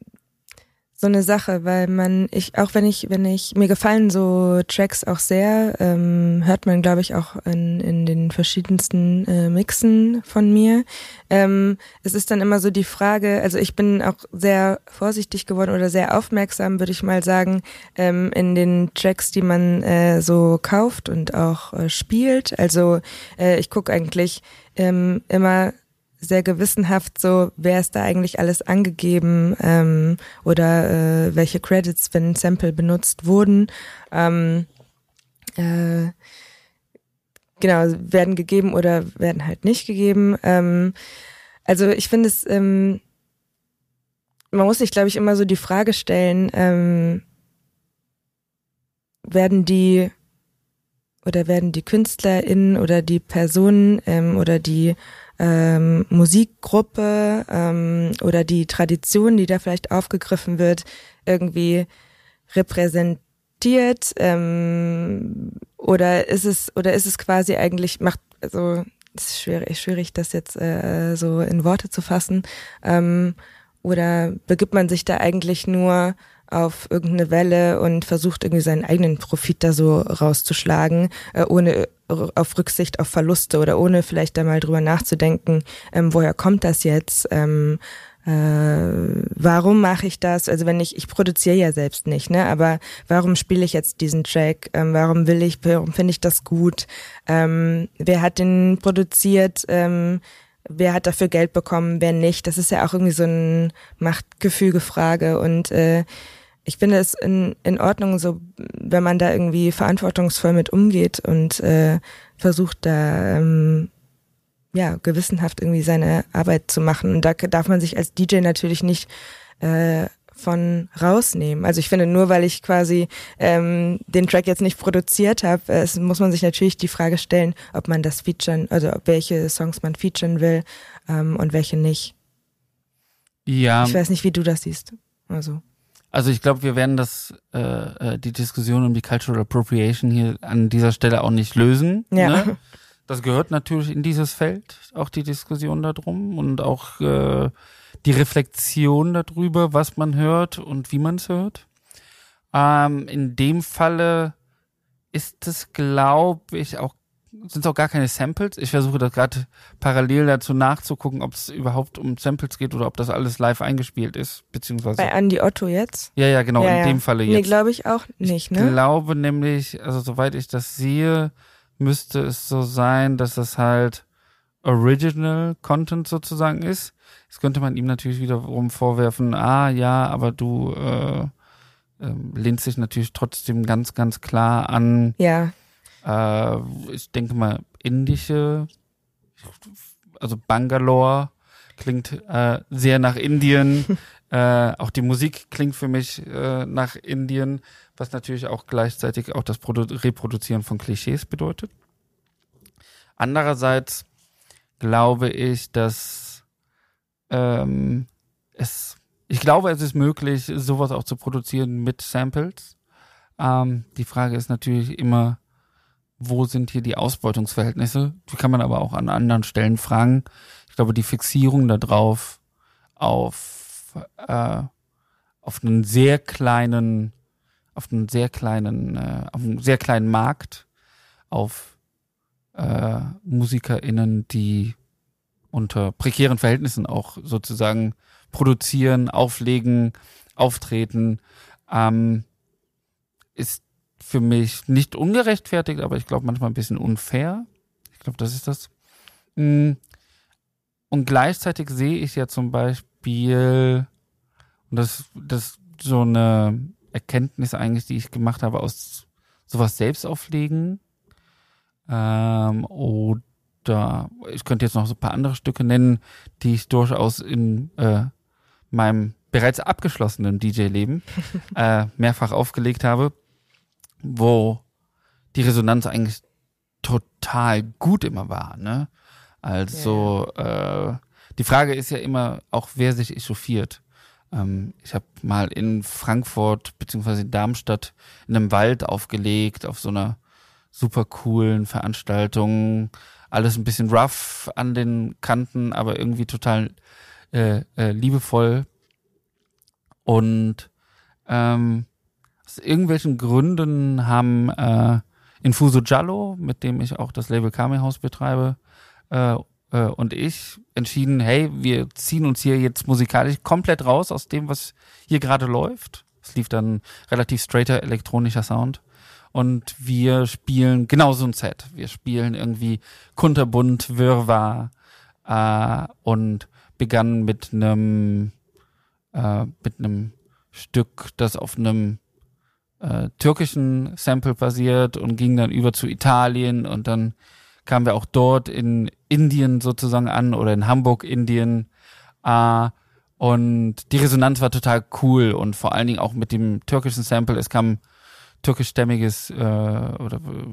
so eine Sache, weil man, ich, auch wenn ich, wenn ich, mir gefallen so Tracks auch sehr, ähm, hört man, glaube ich, auch in, in den verschiedensten äh, Mixen von mir. Ähm, es ist dann immer so die Frage, also ich bin auch sehr vorsichtig geworden oder sehr aufmerksam, würde ich mal sagen, ähm, in den Tracks, die man äh, so kauft und auch äh, spielt. Also äh, ich gucke eigentlich ähm, immer sehr gewissenhaft so, wer ist da eigentlich alles angegeben ähm, oder äh, welche Credits, wenn Sample benutzt wurden. Ähm, äh, genau, werden gegeben oder werden halt nicht gegeben. Ähm, also ich finde es, ähm, man muss sich, glaube ich, immer so die Frage stellen, ähm, werden die oder werden die KünstlerInnen oder die Personen ähm, oder die ähm, Musikgruppe ähm, oder die Tradition, die da vielleicht aufgegriffen wird, irgendwie repräsentiert ähm, oder ist es oder ist es quasi eigentlich macht also ist schwierig, schwierig das jetzt äh, so in Worte zu fassen ähm, oder begibt man sich da eigentlich nur auf irgendeine Welle und versucht irgendwie seinen eigenen Profit da so rauszuschlagen, äh, ohne auf Rücksicht auf Verluste oder ohne vielleicht da mal drüber nachzudenken, ähm, woher kommt das jetzt? Ähm, äh, warum mache ich das? Also wenn ich, ich produziere ja selbst nicht, ne? Aber warum spiele ich jetzt diesen Track? Ähm, warum will ich, warum finde ich das gut? Ähm, wer hat den produziert? Ähm, wer hat dafür Geld bekommen, wer nicht? Das ist ja auch irgendwie so ein Machtgefüge-Frage und äh, ich finde es in, in Ordnung, so wenn man da irgendwie verantwortungsvoll mit umgeht und äh, versucht da ähm, ja gewissenhaft irgendwie seine Arbeit zu machen. Und da darf man sich als DJ natürlich nicht äh, von rausnehmen. Also ich finde, nur weil ich quasi ähm, den Track jetzt nicht produziert habe, äh, muss man sich natürlich die Frage stellen, ob man das featuren, also welche Songs man featuren will ähm, und welche nicht. Ja. Ich weiß nicht, wie du das siehst. Also. Also ich glaube, wir werden das äh, äh, die Diskussion um die Cultural Appropriation hier an dieser Stelle auch nicht lösen. Ja. Ne? Das gehört natürlich in dieses Feld, auch die Diskussion darum und auch äh, die Reflexion darüber, was man hört und wie man es hört. Ähm, in dem Falle ist es, glaube ich, auch sind es auch gar keine Samples. Ich versuche das gerade parallel dazu nachzugucken, ob es überhaupt um Samples geht oder ob das alles live eingespielt ist, beziehungsweise. Bei Andy Otto jetzt? Ja, ja, genau, ja, in ja. dem Falle jetzt. Nee, glaube ich auch nicht, ich ne? glaube nämlich, also soweit ich das sehe, müsste es so sein, dass das halt Original Content sozusagen ist. Jetzt könnte man ihm natürlich wiederum vorwerfen, ah ja, aber du äh, ähm, lehnst dich natürlich trotzdem ganz, ganz klar an Ja, äh, ich denke mal, indische, also Bangalore klingt äh, sehr nach Indien. äh, auch die Musik klingt für mich äh, nach Indien, was natürlich auch gleichzeitig auch das Produ Reproduzieren von Klischees bedeutet. Andererseits glaube ich, dass ähm, es ich glaube, es ist möglich, sowas auch zu produzieren mit Samples. Ähm, die Frage ist natürlich immer, wo sind hier die Ausbeutungsverhältnisse? Die kann man aber auch an anderen Stellen fragen. Ich glaube, die Fixierung darauf auf, äh, auf einen sehr kleinen, auf einen sehr kleinen, äh, auf einen sehr kleinen Markt, auf äh, MusikerInnen, die unter prekären Verhältnissen auch sozusagen produzieren, auflegen, auftreten, ähm, ist für mich nicht ungerechtfertigt, aber ich glaube manchmal ein bisschen unfair. Ich glaube, das ist das. Mm. Und gleichzeitig sehe ich ja zum Beispiel, und das, das so eine Erkenntnis eigentlich, die ich gemacht habe aus sowas selbst auflegen. Ähm, oder ich könnte jetzt noch so ein paar andere Stücke nennen, die ich durchaus in äh, meinem bereits abgeschlossenen DJ-Leben äh, mehrfach aufgelegt habe, wo die Resonanz eigentlich total gut immer war. Ne? Also yeah. äh, die Frage ist ja immer auch, wer sich echauffiert. Ähm, ich habe mal in Frankfurt beziehungsweise in Darmstadt in einem Wald aufgelegt, auf so einer super coolen Veranstaltung. Alles ein bisschen rough an den Kanten, aber irgendwie total äh, äh, liebevoll. Und ähm, aus irgendwelchen Gründen haben äh, Infuso Giallo, mit dem ich auch das Label Kame House betreibe, äh, äh, und ich entschieden, hey, wir ziehen uns hier jetzt musikalisch komplett raus aus dem, was hier gerade läuft. Es lief dann relativ straighter elektronischer Sound. Und wir spielen genauso ein Set. Wir spielen irgendwie kunterbunt, Wirrwarr äh, und begann mit einem äh, mit einem Stück, das auf einem äh, türkischen Sample basiert und ging dann über zu Italien und dann kamen wir auch dort in Indien sozusagen an oder in Hamburg, Indien. Äh, und die Resonanz war total cool und vor allen Dingen auch mit dem türkischen Sample. Es kam türkischstämmiges äh, oder äh,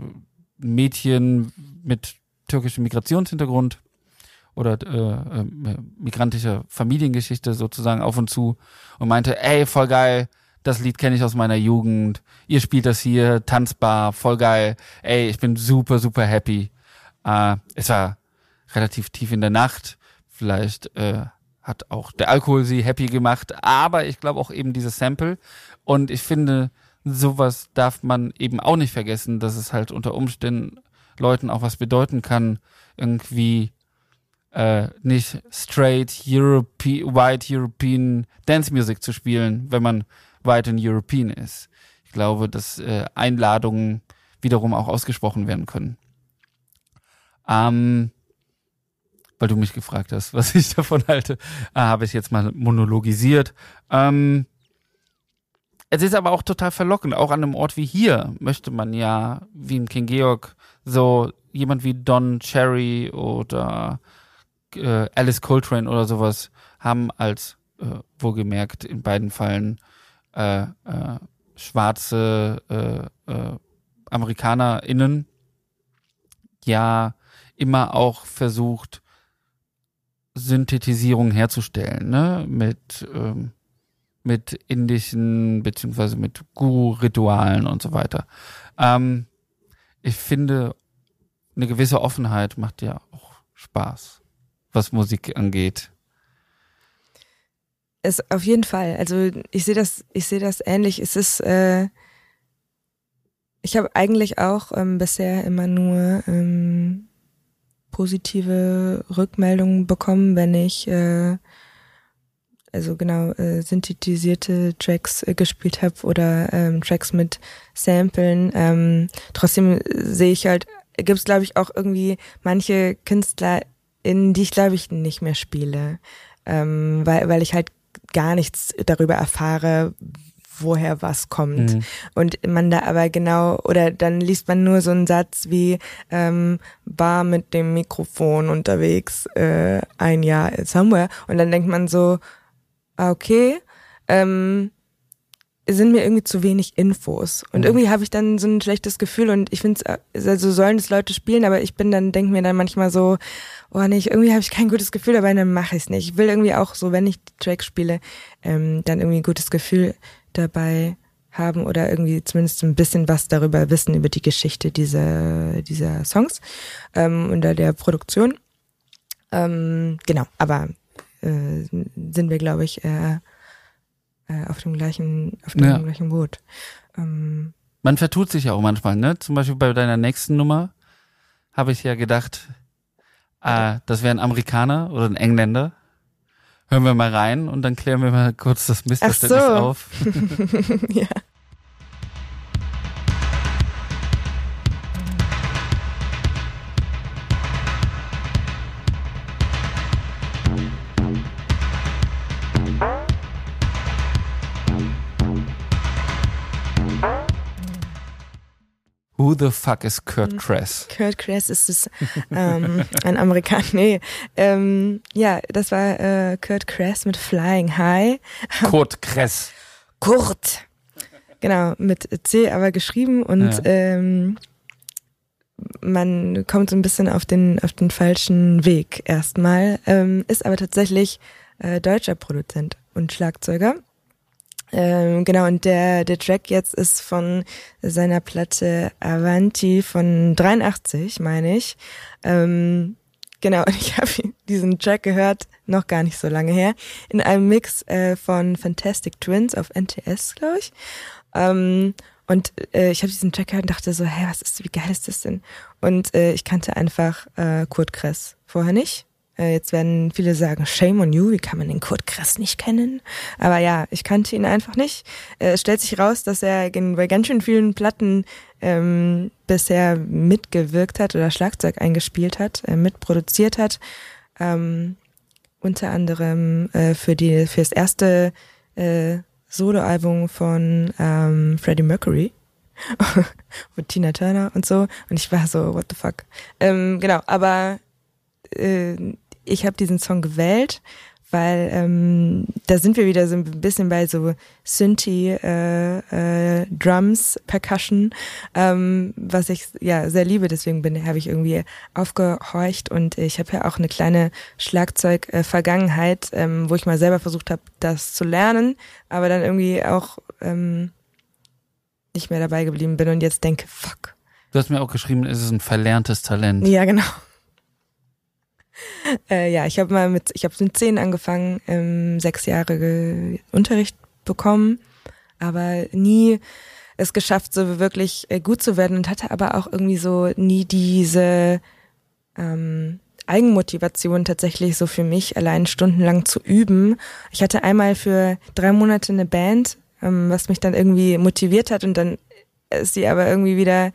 Mädchen mit türkischem Migrationshintergrund oder äh, äh, migrantischer Familiengeschichte sozusagen auf und zu und meinte, ey, voll geil, das Lied kenne ich aus meiner Jugend, ihr spielt das hier, tanzbar, voll geil, ey, ich bin super, super happy. Äh, es war relativ tief in der Nacht, vielleicht äh, hat auch der Alkohol sie happy gemacht, aber ich glaube auch eben dieses Sample und ich finde, sowas darf man eben auch nicht vergessen, dass es halt unter Umständen Leuten auch was bedeuten kann, irgendwie äh, nicht straight Europe White European Dance Music zu spielen, wenn man White and European ist. Ich glaube, dass äh, Einladungen wiederum auch ausgesprochen werden können. Ähm, weil du mich gefragt hast, was ich davon halte, äh, habe ich jetzt mal monologisiert. Ähm, es ist aber auch total verlockend. Auch an einem Ort wie hier möchte man ja, wie in King Georg, so jemand wie Don Cherry oder äh, Alice Coltrane oder sowas haben als äh, wohlgemerkt in beiden Fällen äh, äh, schwarze äh, äh, AmerikanerInnen ja immer auch versucht, Synthetisierung herzustellen, ne? Mit, ähm, mit indischen beziehungsweise mit Guru-Ritualen und so weiter. Ähm, ich finde, eine gewisse Offenheit macht ja auch Spaß was Musik angeht. Es auf jeden Fall. Also ich sehe das, ich sehe das ähnlich. Es ist, äh, ich habe eigentlich auch ähm, bisher immer nur ähm, positive Rückmeldungen bekommen, wenn ich äh, also genau äh, synthetisierte Tracks äh, gespielt habe oder ähm, Tracks mit Samplen. Ähm, trotzdem sehe ich halt, gibt es glaube ich auch irgendwie manche Künstler in die ich glaube ich nicht mehr spiele, ähm, weil, weil ich halt gar nichts darüber erfahre, woher was kommt. Mhm. Und man da aber genau, oder dann liest man nur so einen Satz wie ähm, war mit dem Mikrofon unterwegs äh, ein Jahr somewhere und dann denkt man so, ah, okay, ähm, sind mir irgendwie zu wenig Infos. Und mhm. irgendwie habe ich dann so ein schlechtes Gefühl und ich finde es, also sollen es Leute spielen, aber ich bin dann, denke mir dann manchmal so, oh nicht, irgendwie habe ich kein gutes Gefühl dabei, dann mache ich es nicht. Ich will irgendwie auch so, wenn ich die Tracks spiele, ähm, dann irgendwie ein gutes Gefühl dabei haben oder irgendwie zumindest ein bisschen was darüber wissen, über die Geschichte dieser, dieser Songs ähm, unter der Produktion. Ähm, genau, aber äh, sind wir, glaube ich, äh, äh, auf dem gleichen, auf dem ja. gleichen Boot. Ähm, Man vertut sich ja auch manchmal, ne? Zum Beispiel bei deiner nächsten Nummer habe ich ja gedacht, äh, das wäre ein Amerikaner oder ein Engländer. Hören wir mal rein und dann klären wir mal kurz das Missverständnis so. auf. ja. The fuck is Kurt Kress? Kurt Kress ist es, ähm, ein Amerikaner. Nee, ähm, ja, das war äh, Kurt Kress mit Flying High. Kurt Kress. Kurt. Genau, mit C aber geschrieben und ja. ähm, man kommt so ein bisschen auf den auf den falschen Weg erstmal. Ähm, ist aber tatsächlich äh, deutscher Produzent und Schlagzeuger. Ähm, genau, und der, der Track jetzt ist von seiner Platte Avanti von 83, meine ich. Ähm, genau, und ich habe diesen Track gehört, noch gar nicht so lange her, in einem Mix äh, von Fantastic Twins auf NTS, glaube ich. Ähm, und äh, ich habe diesen Track gehört und dachte so, hä, was ist, wie geil ist das denn? Und äh, ich kannte einfach äh, Kurt Kress vorher nicht. Äh, jetzt werden viele sagen, shame on you, wie kann man den Kurt Kress nicht kennen? Aber ja, ich kannte ihn einfach nicht. Äh, es stellt sich raus, dass er bei ganz schön vielen Platten ähm, bisher mitgewirkt hat oder Schlagzeug eingespielt hat, äh, mitproduziert hat. Ähm, unter anderem äh, für die für das erste äh, Soloalbum von ähm, Freddie Mercury mit Tina Turner und so. Und ich war so, what the fuck. Ähm, genau, aber äh, ich habe diesen Song gewählt, weil ähm, da sind wir wieder so ein bisschen bei so Synthi, äh, äh, Drums, Percussion, ähm, was ich ja sehr liebe. Deswegen bin habe ich irgendwie aufgehorcht und ich habe ja auch eine kleine Schlagzeug-Vergangenheit, ähm, wo ich mal selber versucht habe, das zu lernen, aber dann irgendwie auch ähm, nicht mehr dabei geblieben bin und jetzt denke, fuck. Du hast mir auch geschrieben, es ist ein verlerntes Talent. Ja, genau. Äh, ja, ich habe mal mit, ich habe mit zehn angefangen, ähm, sechs Jahre Unterricht bekommen, aber nie es geschafft, so wirklich äh, gut zu werden und hatte aber auch irgendwie so nie diese ähm, Eigenmotivation tatsächlich so für mich, allein stundenlang zu üben. Ich hatte einmal für drei Monate eine Band, ähm, was mich dann irgendwie motiviert hat und dann ist sie aber irgendwie wieder,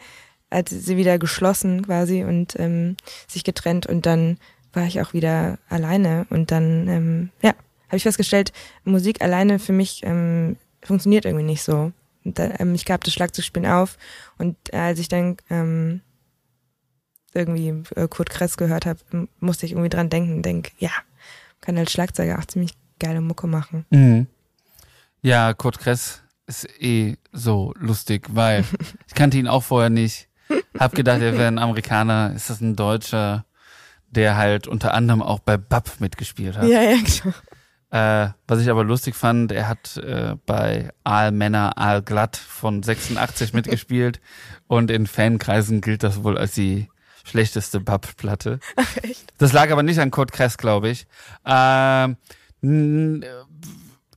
hat sie wieder geschlossen quasi und ähm, sich getrennt und dann war ich auch wieder alleine und dann, ähm, ja, habe ich festgestellt, Musik alleine für mich ähm, funktioniert irgendwie nicht so. Und da, ähm, ich gab das Schlagzeugspielen auf und als ich dann ähm, irgendwie äh, Kurt Kress gehört habe, musste ich irgendwie dran denken, denk, ja, kann als Schlagzeuger auch ziemlich geile Mucke machen. Mhm. Ja, Kurt Kress ist eh so lustig, weil ich kannte ihn auch vorher nicht. Hab gedacht, er wäre ein Amerikaner, ist das ein Deutscher? Der halt unter anderem auch bei Bab mitgespielt hat. Ja, ja, genau. Äh, was ich aber lustig fand, er hat äh, bei Aal Männer, Aal Glatt von 86 mitgespielt und in Fankreisen gilt das wohl als die schlechteste Bab-Platte. Das lag aber nicht an Kurt Kress, glaube ich. Äh,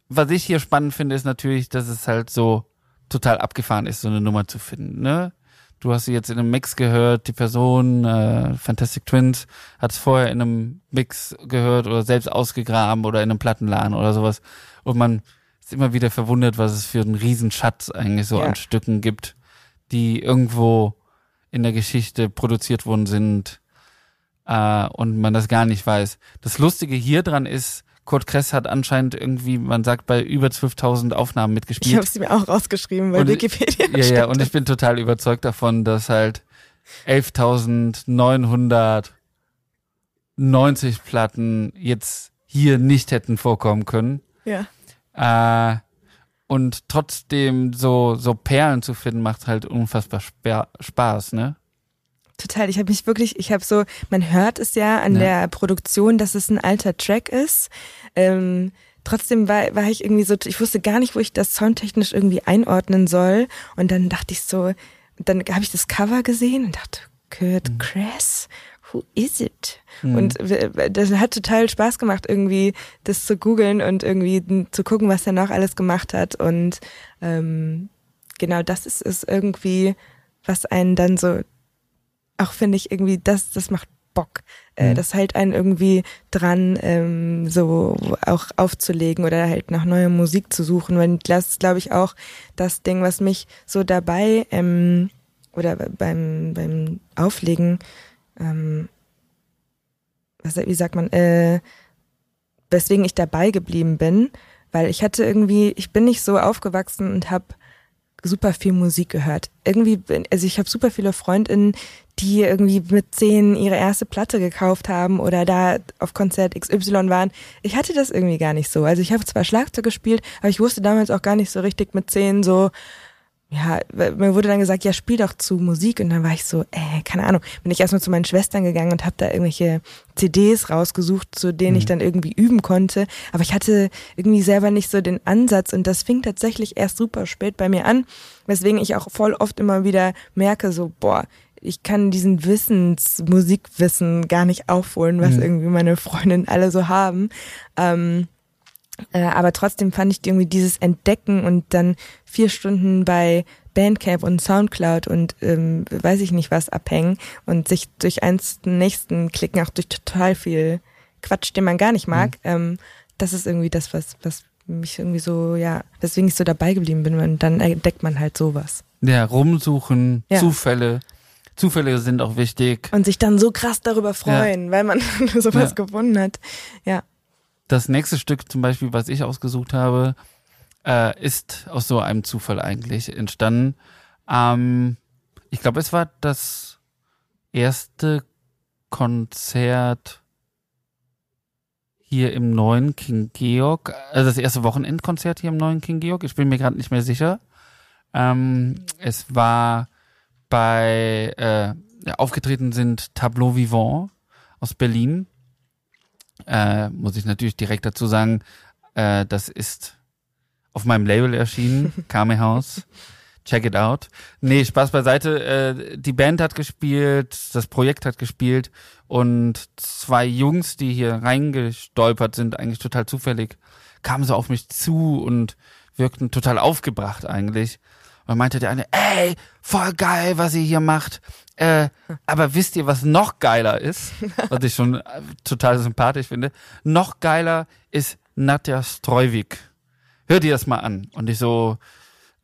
was ich hier spannend finde, ist natürlich, dass es halt so total abgefahren ist, so eine Nummer zu finden. Ne? Du hast sie jetzt in einem Mix gehört, die Person, äh, Fantastic Twins, hat es vorher in einem Mix gehört oder selbst ausgegraben oder in einem Plattenladen oder sowas. Und man ist immer wieder verwundert, was es für einen Riesenschatz eigentlich so ja. an Stücken gibt, die irgendwo in der Geschichte produziert worden sind äh, und man das gar nicht weiß. Das Lustige hier dran ist, Kurt Kress hat anscheinend irgendwie, man sagt, bei über 12.000 Aufnahmen mitgespielt. Ich habe sie mir auch rausgeschrieben bei und, Wikipedia. Ja, ja, und ich bin total überzeugt davon, dass halt 11.990 Platten jetzt hier nicht hätten vorkommen können. Ja. Äh, und trotzdem so, so Perlen zu finden, macht halt unfassbar Spaß, ne? Total. Ich habe mich wirklich, ich habe so, man hört es ja an ja. der Produktion, dass es ein alter Track ist. Ähm, trotzdem war, war ich irgendwie so, ich wusste gar nicht, wo ich das soundtechnisch irgendwie einordnen soll. Und dann dachte ich so, dann habe ich das Cover gesehen und dachte, Kurt mhm. Kress, who is it? Mhm. Und das hat total Spaß gemacht, irgendwie das zu googeln und irgendwie zu gucken, was er noch alles gemacht hat. Und ähm, genau das ist es irgendwie, was einen dann so, auch finde ich irgendwie, das, das macht Bock. Äh, mhm. Das hält einen irgendwie dran, ähm, so auch aufzulegen oder halt nach neuer Musik zu suchen. Weil das ist, glaube ich, auch das Ding, was mich so dabei ähm, oder beim, beim Auflegen, ähm, was, wie sagt man, äh, weswegen ich dabei geblieben bin, weil ich hatte irgendwie, ich bin nicht so aufgewachsen und habe super viel Musik gehört. Irgendwie, also ich habe super viele Freundinnen, die irgendwie mit zehn ihre erste Platte gekauft haben oder da auf Konzert XY waren. Ich hatte das irgendwie gar nicht so. Also ich habe zwar Schlagzeug gespielt, aber ich wusste damals auch gar nicht so richtig mit zehn so, ja, mir wurde dann gesagt, ja, spiel doch zu Musik. Und dann war ich so, äh, keine Ahnung, bin ich erstmal zu meinen Schwestern gegangen und habe da irgendwelche CDs rausgesucht, zu denen mhm. ich dann irgendwie üben konnte. Aber ich hatte irgendwie selber nicht so den Ansatz und das fing tatsächlich erst super spät bei mir an, weswegen ich auch voll oft immer wieder merke, so, boah, ich kann diesen Wissens, Musikwissen gar nicht aufholen, was mhm. irgendwie meine Freundinnen alle so haben. Ähm, äh, aber trotzdem fand ich irgendwie dieses Entdecken und dann vier Stunden bei Bandcamp und Soundcloud und ähm, weiß ich nicht was abhängen und sich durch eins den nächsten klicken, auch durch total viel Quatsch, den man gar nicht mag. Mhm. Ähm, das ist irgendwie das, was, was mich irgendwie so, ja, weswegen ich so dabei geblieben bin, und dann entdeckt man halt sowas. Ja, rumsuchen, ja. Zufälle. Zufälle sind auch wichtig. Und sich dann so krass darüber freuen, ja. weil man sowas ja. gefunden hat. Ja. Das nächste Stück zum Beispiel, was ich ausgesucht habe, äh, ist aus so einem Zufall eigentlich entstanden. Ähm, ich glaube, es war das erste Konzert hier im neuen King Georg, also das erste Wochenendkonzert hier im neuen King Georg. Ich bin mir gerade nicht mehr sicher. Ähm, es war bei äh, ja, aufgetreten sind Tableau Vivant aus Berlin äh, muss ich natürlich direkt dazu sagen, äh, das ist auf meinem Label erschienen, Kame House. Check it out. Nee, Spaß beiseite. Äh, die Band hat gespielt, das Projekt hat gespielt und zwei Jungs, die hier reingestolpert sind, eigentlich total zufällig, kamen so auf mich zu und wirkten total aufgebracht eigentlich. Und meinte der eine, ey, voll geil, was ihr hier macht. Äh, aber wisst ihr, was noch geiler ist? Was ich schon total sympathisch finde. Noch geiler ist Nadja Streuwig. Hör dir das mal an. Und ich so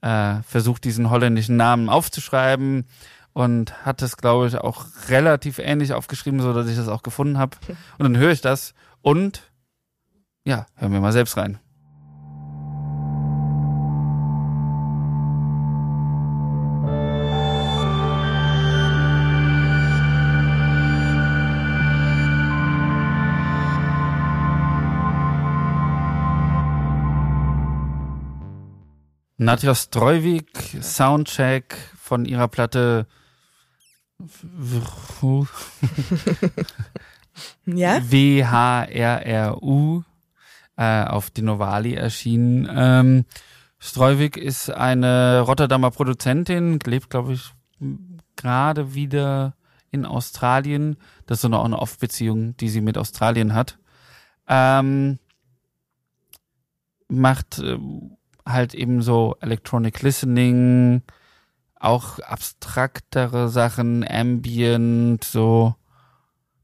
äh, versucht diesen holländischen Namen aufzuschreiben und hat es, glaube ich, auch relativ ähnlich aufgeschrieben, so dass ich das auch gefunden habe. Und dann höre ich das und ja, hören wir mal selbst rein. Nadja Streuwig, Soundcheck von ihrer Platte ja? WHRRU äh, auf Dinovali erschienen. Ähm, Streuwig ist eine Rotterdamer Produzentin, lebt, glaube ich, gerade wieder in Australien. Das ist so eine, auch eine Off-Beziehung, die sie mit Australien hat. Ähm, macht äh, halt eben so Electronic Listening, auch abstraktere Sachen, Ambient, so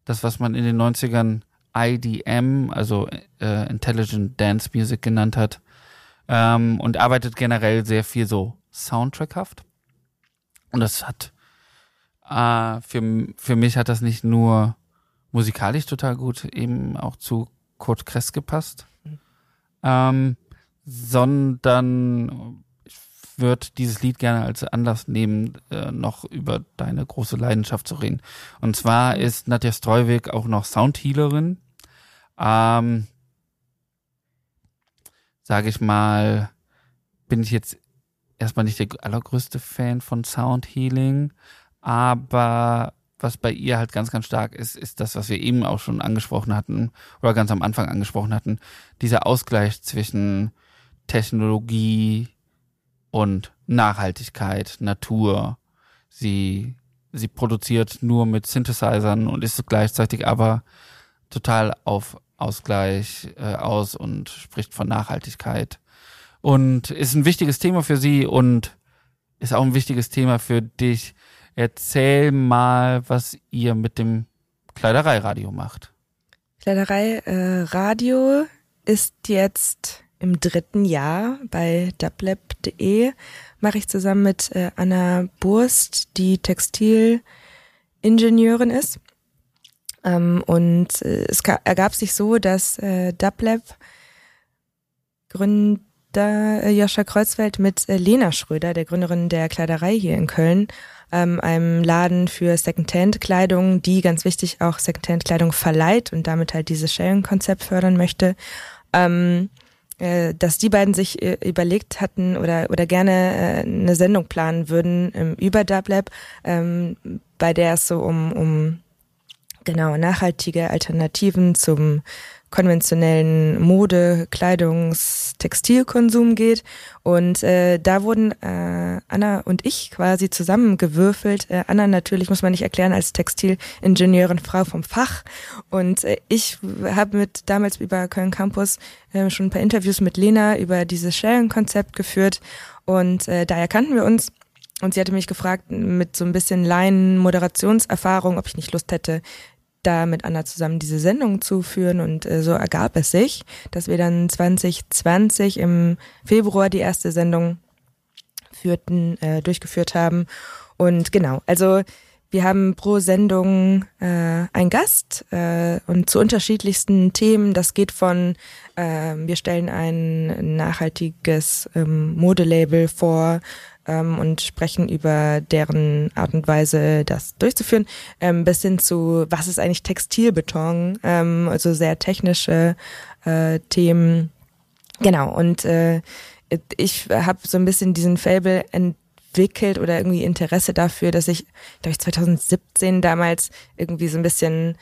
das, was man in den 90ern IDM, also äh, Intelligent Dance Music genannt hat, ähm, und arbeitet generell sehr viel so soundtrackhaft. Und das hat äh, für, für mich hat das nicht nur musikalisch total gut eben auch zu Kurt Kress gepasst. Mhm. Ähm, sondern ich würde dieses Lied gerne als Anlass nehmen, äh, noch über deine große Leidenschaft zu reden. Und zwar ist Nadja Streuwig auch noch Soundhealerin. Ähm, sage ich mal, bin ich jetzt erstmal nicht der allergrößte Fan von Sound Healing, aber was bei ihr halt ganz, ganz stark ist, ist das, was wir eben auch schon angesprochen hatten oder ganz am Anfang angesprochen hatten, dieser Ausgleich zwischen Technologie und Nachhaltigkeit, Natur. Sie, sie produziert nur mit Synthesizern und ist gleichzeitig aber total auf Ausgleich äh, aus und spricht von Nachhaltigkeit. Und ist ein wichtiges Thema für sie und ist auch ein wichtiges Thema für dich. Erzähl mal, was ihr mit dem Kleidereiradio macht. Kleidereiradio äh, ist jetzt im dritten Jahr bei dublab.de. Mache ich zusammen mit äh, Anna Burst, die Textilingenieurin ist. Ähm, und äh, es ergab sich so, dass äh, Dublab Gründer äh, Joscha Kreuzfeld mit äh, Lena Schröder, der Gründerin der Kleiderei hier in Köln, ähm, einem Laden für Secondhand-Kleidung, die ganz wichtig auch Secondhand-Kleidung verleiht und damit halt dieses Sharing-Konzept fördern möchte, ähm, äh, dass die beiden sich äh, überlegt hatten oder oder gerne äh, eine Sendung planen würden über Dublab, ähm, bei der es so um um genau nachhaltige Alternativen zum konventionellen Mode, Kleidungs, Textilkonsum geht. Und äh, da wurden äh, Anna und ich quasi zusammengewürfelt. Äh, Anna natürlich, muss man nicht erklären, als Textilingenieurin, Frau vom Fach. Und äh, ich habe mit damals über Köln Campus äh, schon ein paar Interviews mit Lena über dieses Sharing-Konzept geführt. Und äh, da erkannten wir uns. Und sie hatte mich gefragt, mit so ein bisschen Laien-Moderationserfahrung, ob ich nicht Lust hätte, da mit Anna zusammen diese Sendung zu führen und äh, so ergab es sich, dass wir dann 2020 im Februar die erste Sendung führten, äh, durchgeführt haben. Und genau, also wir haben pro Sendung äh, einen Gast äh, und zu unterschiedlichsten Themen. Das geht von, äh, wir stellen ein nachhaltiges ähm, Modelabel vor, ähm, und sprechen über deren Art und Weise, das durchzuführen, ähm, bis hin zu, was ist eigentlich Textilbeton, ähm, also sehr technische äh, Themen. Genau, und äh, ich habe so ein bisschen diesen Fable entwickelt oder irgendwie Interesse dafür, dass ich, glaube ich, 2017 damals irgendwie so ein bisschen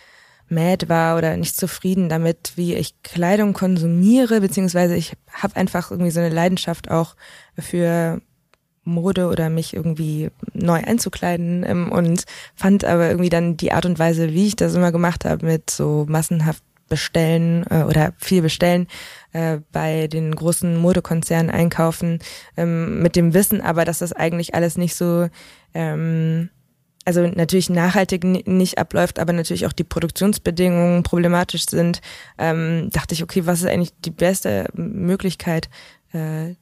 mad war oder nicht zufrieden damit, wie ich Kleidung konsumiere, beziehungsweise ich habe einfach irgendwie so eine Leidenschaft auch für Mode oder mich irgendwie neu einzukleiden ähm, und fand aber irgendwie dann die Art und Weise, wie ich das immer gemacht habe, mit so massenhaft bestellen äh, oder viel bestellen äh, bei den großen Modekonzernen einkaufen ähm, mit dem Wissen aber dass das eigentlich alles nicht so ähm, also natürlich nachhaltig nicht abläuft, aber natürlich auch die Produktionsbedingungen problematisch sind, ähm, dachte ich, okay, was ist eigentlich die beste Möglichkeit, äh,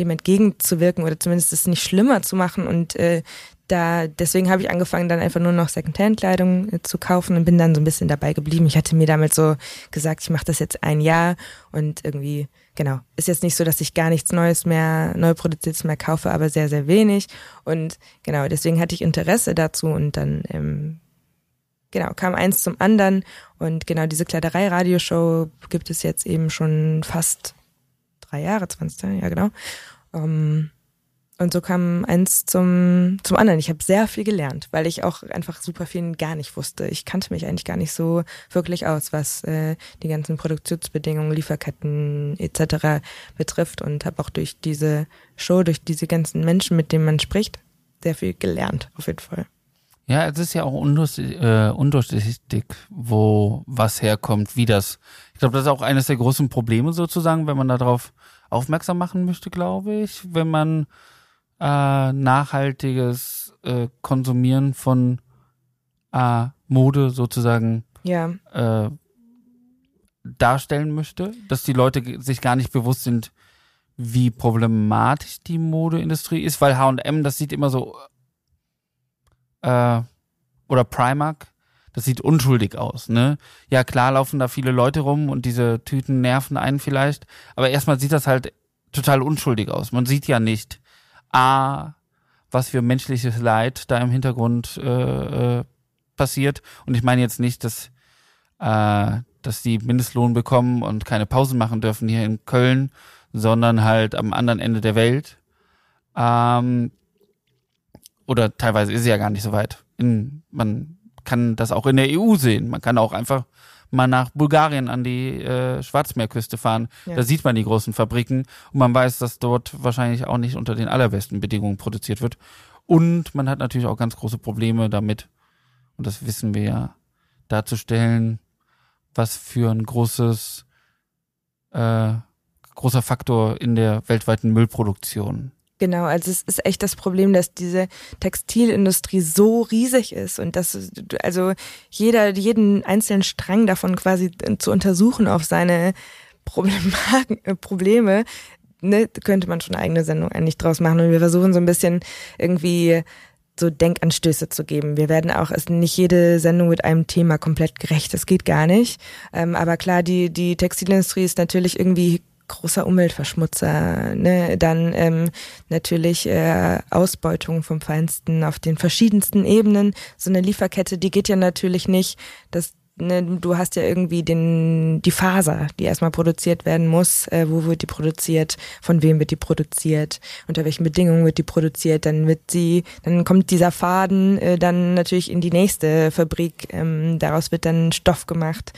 dem entgegenzuwirken oder zumindest es nicht schlimmer zu machen. Und äh, da deswegen habe ich angefangen, dann einfach nur noch Secondhand-Kleidung äh, zu kaufen und bin dann so ein bisschen dabei geblieben. Ich hatte mir damals so gesagt, ich mache das jetzt ein Jahr und irgendwie, genau, ist jetzt nicht so, dass ich gar nichts Neues mehr, neu produziertes mehr kaufe, aber sehr, sehr wenig. Und genau, deswegen hatte ich Interesse dazu und dann ähm, genau, kam eins zum anderen und genau diese Kleiderei-Radioshow gibt es jetzt eben schon fast drei Jahre, 20, ja genau. Um, ähm, und so kam eins zum, zum anderen. Ich habe sehr viel gelernt, weil ich auch einfach super viel gar nicht wusste. Ich kannte mich eigentlich gar nicht so wirklich aus, was äh, die ganzen Produktionsbedingungen, Lieferketten etc. betrifft und habe auch durch diese Show, durch diese ganzen Menschen, mit denen man spricht, sehr viel gelernt, auf jeden Fall. Ja, es ist ja auch äh, undurchsichtig, wo was herkommt, wie das. Ich glaube, das ist auch eines der großen Probleme sozusagen, wenn man darauf aufmerksam machen möchte, glaube ich, wenn man äh, nachhaltiges äh, Konsumieren von äh, Mode sozusagen ja. äh, darstellen möchte, dass die Leute sich gar nicht bewusst sind, wie problematisch die Modeindustrie ist, weil H&M, das sieht immer so äh, oder Primark, das sieht unschuldig aus, ne? Ja, klar laufen da viele Leute rum und diese Tüten nerven einen vielleicht, aber erstmal sieht das halt total unschuldig aus. Man sieht ja nicht, a, was für menschliches Leid da im Hintergrund äh, äh, passiert. Und ich meine jetzt nicht, dass, äh, dass die Mindestlohn bekommen und keine Pausen machen dürfen hier in Köln, sondern halt am anderen Ende der Welt. Ähm, oder teilweise ist sie ja gar nicht so weit. In, man kann das auch in der EU sehen. Man kann auch einfach mal nach Bulgarien an die äh, Schwarzmeerküste fahren. Ja. Da sieht man die großen Fabriken und man weiß, dass dort wahrscheinlich auch nicht unter den allerbesten Bedingungen produziert wird. Und man hat natürlich auch ganz große Probleme damit, und das wissen wir ja, darzustellen, was für ein großes, äh, großer Faktor in der weltweiten Müllproduktion Genau, also es ist echt das Problem, dass diese Textilindustrie so riesig ist und dass also jeder jeden einzelnen Strang davon quasi zu untersuchen auf seine äh, Probleme, ne, könnte man schon eine eigene Sendung eigentlich draus machen und wir versuchen so ein bisschen irgendwie so Denkanstöße zu geben. Wir werden auch, es nicht jede Sendung mit einem Thema komplett gerecht, das geht gar nicht. Ähm, aber klar, die, die Textilindustrie ist natürlich irgendwie großer Umweltverschmutzer, ne? dann ähm, natürlich äh, Ausbeutung vom Feinsten auf den verschiedensten Ebenen. So eine Lieferkette, die geht ja natürlich nicht, dass ne, du hast ja irgendwie den die Faser, die erstmal produziert werden muss. Äh, wo wird die produziert? Von wem wird die produziert? Unter welchen Bedingungen wird die produziert? Dann wird sie, dann kommt dieser Faden äh, dann natürlich in die nächste Fabrik. Ähm, daraus wird dann Stoff gemacht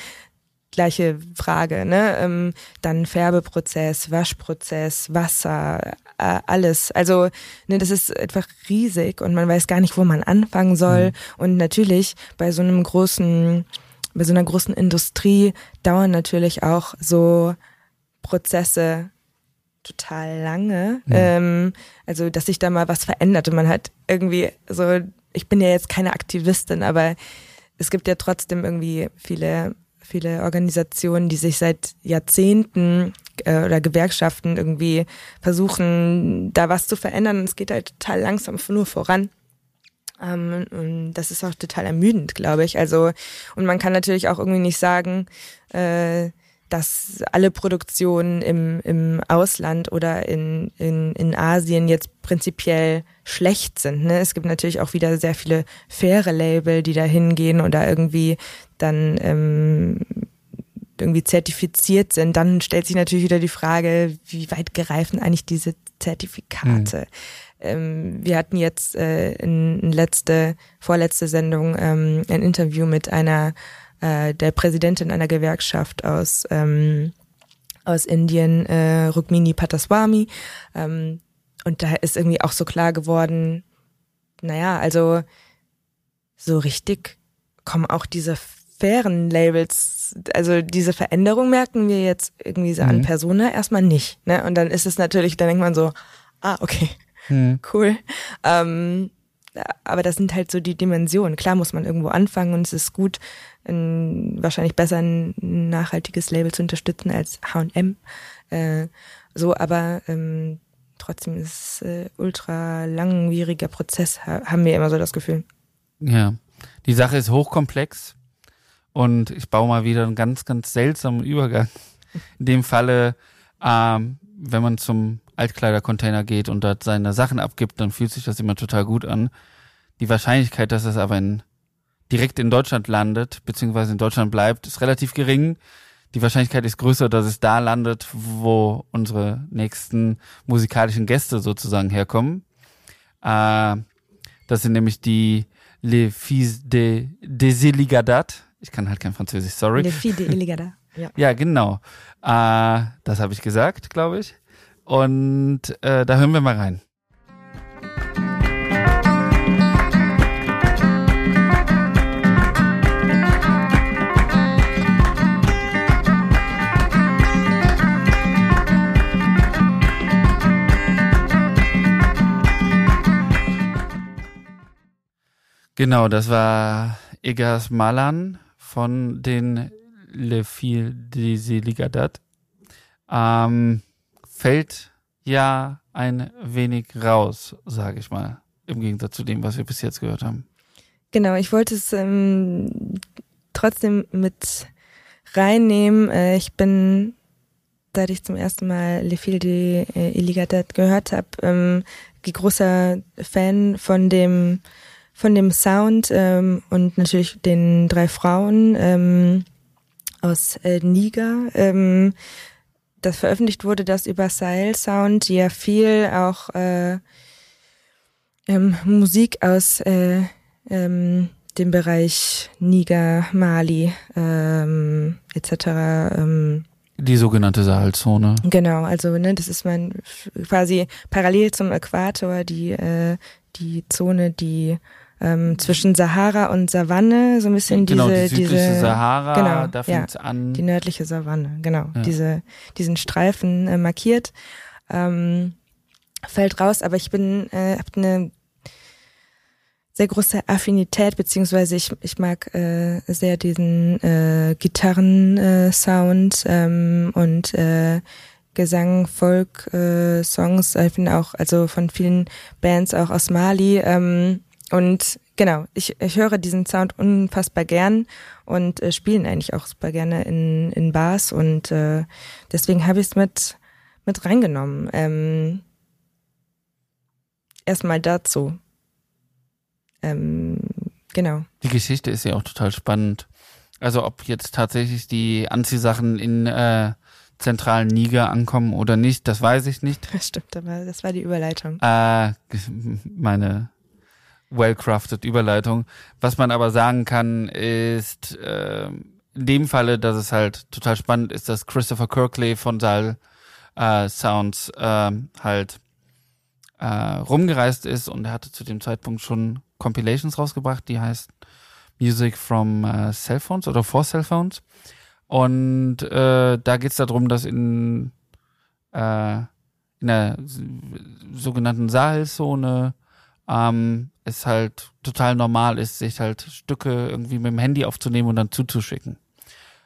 gleiche Frage, ne? Ähm, dann Färbeprozess, Waschprozess, Wasser, äh, alles. Also, ne, das ist einfach riesig und man weiß gar nicht, wo man anfangen soll. Mhm. Und natürlich bei so einem großen, bei so einer großen Industrie dauern natürlich auch so Prozesse total lange. Mhm. Ähm, also, dass sich da mal was verändert und man hat irgendwie so, ich bin ja jetzt keine Aktivistin, aber es gibt ja trotzdem irgendwie viele viele Organisationen, die sich seit Jahrzehnten äh, oder Gewerkschaften irgendwie versuchen, da was zu verändern. Und es geht halt total langsam nur voran. Ähm, und das ist auch total ermüdend, glaube ich. Also, und man kann natürlich auch irgendwie nicht sagen, äh, dass alle Produktionen im, im Ausland oder in, in, in Asien jetzt prinzipiell schlecht sind. Ne? Es gibt natürlich auch wieder sehr viele faire Label, die da hingehen oder irgendwie dann ähm, irgendwie zertifiziert sind. Dann stellt sich natürlich wieder die Frage, wie weit greifen eigentlich diese Zertifikate? Mhm. Ähm, wir hatten jetzt äh, in, in letzte, vorletzte Sendung ähm, ein Interview mit einer äh, der Präsidentin einer Gewerkschaft aus ähm, aus Indien, äh, Rukmini Pataswamy. Ähm, und da ist irgendwie auch so klar geworden, naja, also so richtig kommen auch diese fairen Labels, also diese Veränderung merken wir jetzt irgendwie so mhm. an Persona erstmal nicht. Ne? Und dann ist es natürlich, dann denkt man so, ah, okay, mhm. cool. Ähm, aber das sind halt so die Dimensionen. Klar muss man irgendwo anfangen und es ist gut, ein, wahrscheinlich besser ein nachhaltiges Label zu unterstützen als H&M. Äh, so, aber ähm, trotzdem ist es äh, ultra langwieriger Prozess, haben wir immer so das Gefühl. Ja, die Sache ist hochkomplex und ich baue mal wieder einen ganz, ganz seltsamen Übergang. In dem Falle, ähm, wenn man zum Altkleidercontainer geht und dort seine Sachen abgibt, dann fühlt sich das immer total gut an. Die Wahrscheinlichkeit, dass es aber in, direkt in Deutschland landet, beziehungsweise in Deutschland bleibt, ist relativ gering. Die Wahrscheinlichkeit ist größer, dass es da landet, wo unsere nächsten musikalischen Gäste sozusagen herkommen. Äh, das sind nämlich die Les Fils de, des Illigadat. Ich kann halt kein Französisch, sorry. Les Fils de Illigadat. Ja. ja, genau. Äh, das habe ich gesagt, glaube ich. Und äh, da hören wir mal rein. Genau, das war Egas Malan von den Le Fil des Ligadat. Ähm, fällt ja ein wenig raus, sage ich mal, im Gegensatz zu dem, was wir bis jetzt gehört haben. Genau, ich wollte es ähm, trotzdem mit reinnehmen. Äh, ich bin, seit ich zum ersten Mal Le Fil de äh, gehört habe, ähm, großer Fan von dem von dem Sound ähm, und natürlich den drei Frauen ähm, aus äh, Niger. Ähm, das veröffentlicht wurde, das über Sahel Sound, die ja viel auch äh, ähm, Musik aus äh, ähm, dem Bereich Niger, Mali ähm, etc. Ähm, die sogenannte Sahelzone. Genau, also ne, das ist man quasi parallel zum Äquator die äh, die Zone, die ähm, zwischen Sahara und Savanne, so ein bisschen genau, diese, die südliche diese Sahara, genau, da ja, fängt's an. die nördliche Savanne, genau, Ja. diese, diesen Streifen äh, markiert, ähm, fällt raus, aber ich bin, äh, hab eine sehr große Affinität, beziehungsweise ich, ich mag äh, sehr diesen äh, Gitarren-Sound äh, Sound, ähm, und äh, Gesang, Folk, äh, Songs, ich bin auch, also von vielen Bands auch aus Mali. Ähm, und genau, ich, ich höre diesen Sound unfassbar gern und äh, spielen eigentlich auch super gerne in, in Bars und äh, deswegen habe ich es mit, mit reingenommen. Ähm, Erstmal dazu. Ähm, genau. Die Geschichte ist ja auch total spannend. Also ob jetzt tatsächlich die Anziehsachen in äh, zentralen Niger ankommen oder nicht, das weiß ich nicht. Das stimmt, aber das war die Überleitung. Äh, meine well-crafted Überleitung. Was man aber sagen kann, ist äh, in dem Falle, dass es halt total spannend ist, dass Christopher Kirkley von Saal äh, Sounds äh, halt äh, rumgereist ist und er hatte zu dem Zeitpunkt schon Compilations rausgebracht, die heißt Music from äh, Cellphones oder for Cellphones. Und äh, da geht es darum, dass in, äh, in der sogenannten Sahelzone ähm, es halt total normal ist, sich halt Stücke irgendwie mit dem Handy aufzunehmen und dann zuzuschicken.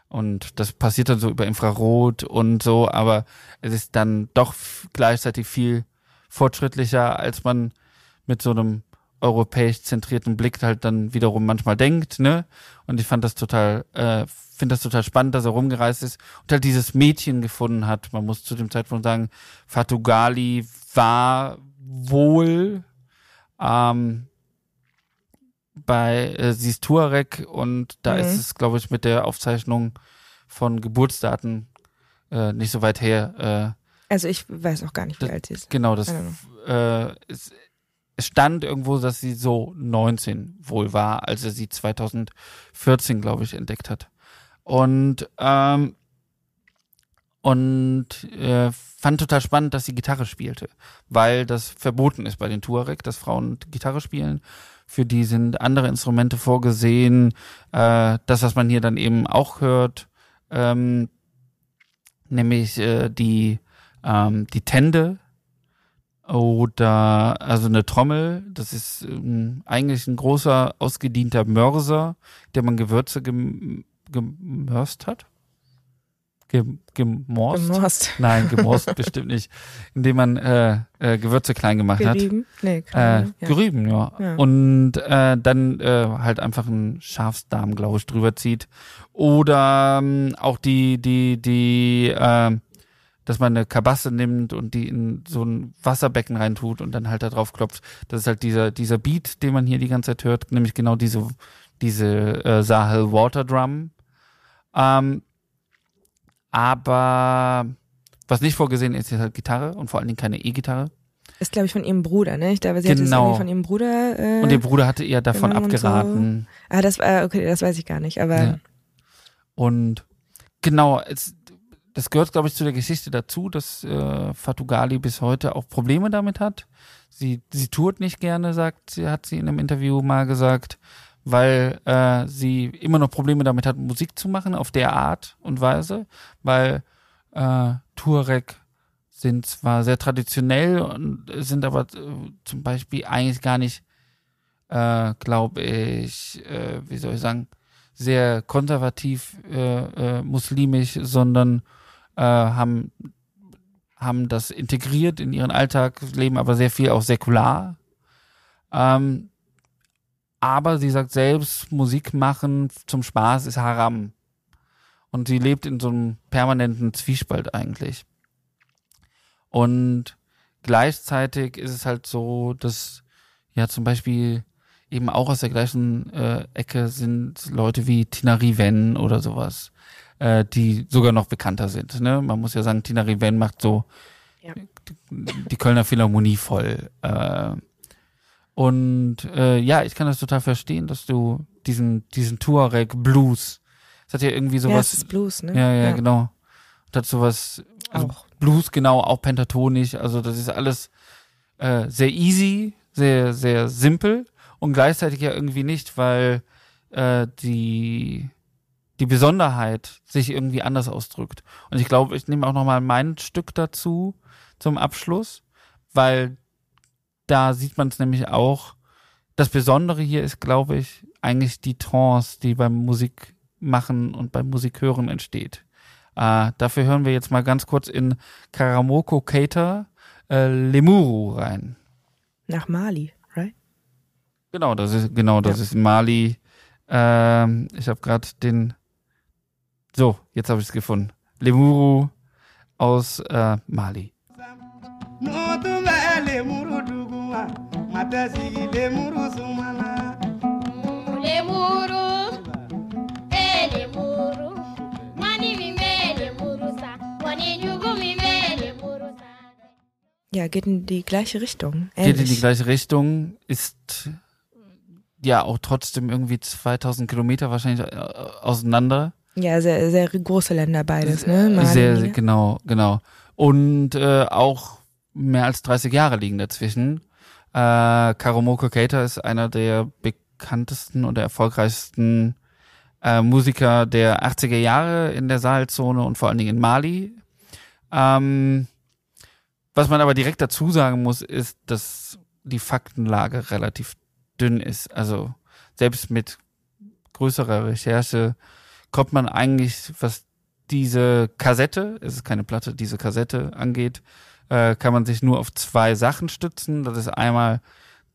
Und das passiert dann so über Infrarot und so, aber es ist dann doch gleichzeitig viel fortschrittlicher, als man mit so einem europäisch zentrierten Blick halt dann wiederum manchmal denkt, ne? Und ich fand das total, äh, finde das total spannend, dass er rumgereist ist und halt dieses Mädchen gefunden hat. Man muss zu dem Zeitpunkt sagen, Fatugali war wohl ähm, bei äh, sie ist Tuareg und da Mhm. ist es, glaube ich, mit der Aufzeichnung von Geburtsdaten äh, nicht so weit her. Äh, Also ich weiß auch gar nicht, wie Das- alt sie ist. Genau, das äh, es, es stand irgendwo, dass sie so 19 wohl war, als er sie 2014, glaube ich, entdeckt hat. Und ähm, und äh, fand total spannend, dass sie Gitarre spielte, weil das verboten ist bei den Tuareg, dass Frauen Gitarre spielen. Für die sind andere Instrumente vorgesehen. Äh, das, was man hier dann eben auch hört, ähm, nämlich äh, die ähm, die Tende oder also eine Trommel. Das ist ähm, eigentlich ein großer ausgedienter Mörser, der man Gewürze gem gemörst hat. Gem gemorst? Gemorst. Nein, gemorst bestimmt nicht. Indem man äh, äh, Gewürze klein gemacht hat. Gerieben? Nee, Äh, keine, ja. Gerieben, ja. Ja. Und äh, dann äh, halt einfach einen Schafsdarm, glaube ich, drüber zieht. Oder ähm, auch die, die, die, äh, dass man eine Kabasse nimmt und die in so ein Wasserbecken reintut und dann halt da drauf klopft. Das ist halt dieser, dieser Beat, den man hier die ganze Zeit hört, nämlich genau diese, diese äh, Sahel Water Drum. Ähm, aber was nicht vorgesehen ist, ist halt Gitarre und vor allen Dingen keine E-Gitarre. Ist, glaube ich, von ihrem Bruder, ne? Ich glaube, sie hat es Genau. von ihrem Bruder. Äh, Und der Bruder hatte ihr davon und so. abgeraten. ah, das war, okay, das weiß ich gar nicht, aber Ja. Und genau, es, das gehört, glaube ich, zu der Geschichte dazu, dass äh, Fatugali bis heute auch Probleme damit hat. Sie, sie tourt nicht gerne, sagt sie, hat sie in einem Interview mal gesagt, weil äh, sie immer noch Probleme damit hat, Musik zu machen auf der Art und Weise, weil äh, Tuareg sind zwar sehr traditionell und sind aber äh, zum Beispiel eigentlich gar nicht, äh, glaube ich, äh, wie soll ich sagen, sehr konservativ äh, äh, muslimisch, sondern äh, haben haben das integriert in ihren Alltag, leben aber sehr viel auch säkular. Ähm, aber sie sagt selbst, Musik machen zum Spaß ist Haram. Und sie lebt in so einem permanenten Zwiespalt eigentlich. Und gleichzeitig ist es halt so, dass ja zum Beispiel eben auch aus der gleichen äh, Ecke sind Leute wie Tina Riven oder sowas. äh, die sogar noch bekannter sind. Ne? Man muss ja sagen, Tina Riven macht so Ja. die Kölner Philharmonie voll. Äh, und äh, ja, ich kann das total verstehen, dass du diesen, diesen Tuareg Blues, das hat ja irgendwie Ja, es sowas, ist Blues, ne? ja, ja, genau. Das hat sowas, also Auch. Blues genau, auch pentatonisch, also das ist alles äh, sehr easy, sehr, sehr simpel und gleichzeitig ja irgendwie nicht, weil äh, die, die Besonderheit sich irgendwie anders ausdrückt. Und ich glaube, ich nehme auch nochmal mein Stück dazu zum Abschluss, weil da sieht man es nämlich auch. Das Besondere hier ist, glaube ich, eigentlich die Trance, die beim Musikmachen und beim Musikhören entsteht. Äh, dafür hören wir jetzt mal ganz kurz in Karamoko Keita äh, Lemuru rein. Nach Mali, right? Genau, das ist genau, das Ja. ist Mali. Ähm, ich habe gerade den. So, jetzt habe ich es gefunden. Lemuru aus äh, Mali. lemuru ma ma tɛ sigi lemuru suma na. Lemuru, sa, sa. Ja, geht in die gleiche Richtung. Geht in die Ähnlich. gleiche Richtung, ist ja auch trotzdem irgendwie 2000 Kilometer wahrscheinlich äh, auseinander. Ja, sehr, sehr große Länder beides, ne? Mali, Sehr, Niger. genau, genau. Und äh, auch mehr als 30 Jahre liegen dazwischen. Äh, Karomoko Keita ist einer der bekanntesten und erfolgreichsten äh, Musiker der 80er Jahre in der Sahelzone und vor allen Dingen in Mali. Ähm, was man aber direkt dazu sagen muss, ist, dass die Faktenlage relativ dünn ist. Also selbst mit größerer Recherche kommt man eigentlich, was diese Kassette, es ist keine Platte, diese Kassette angeht, äh, kann man sich nur auf zwei Sachen stützen. Das ist einmal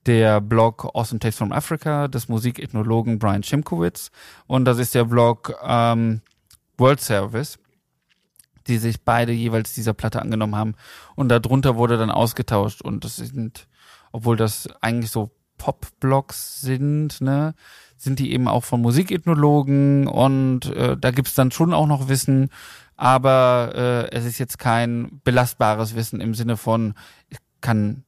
der Blog Awesome Tapes from Africa des Musikethnologen Brian Shimkowitz. Und das ist der Blog ähm, World Service, die sich beide jeweils dieser Platte angenommen haben. Und darunter wurde dann ausgetauscht. Und das sind, obwohl das eigentlich so Pop-Blogs sind, ne, sind die eben auch von Musikethnologen. Und äh, da gibt's dann schon auch noch Wissen, aber äh, es ist jetzt kein belastbares Wissen im Sinne von, ich kann,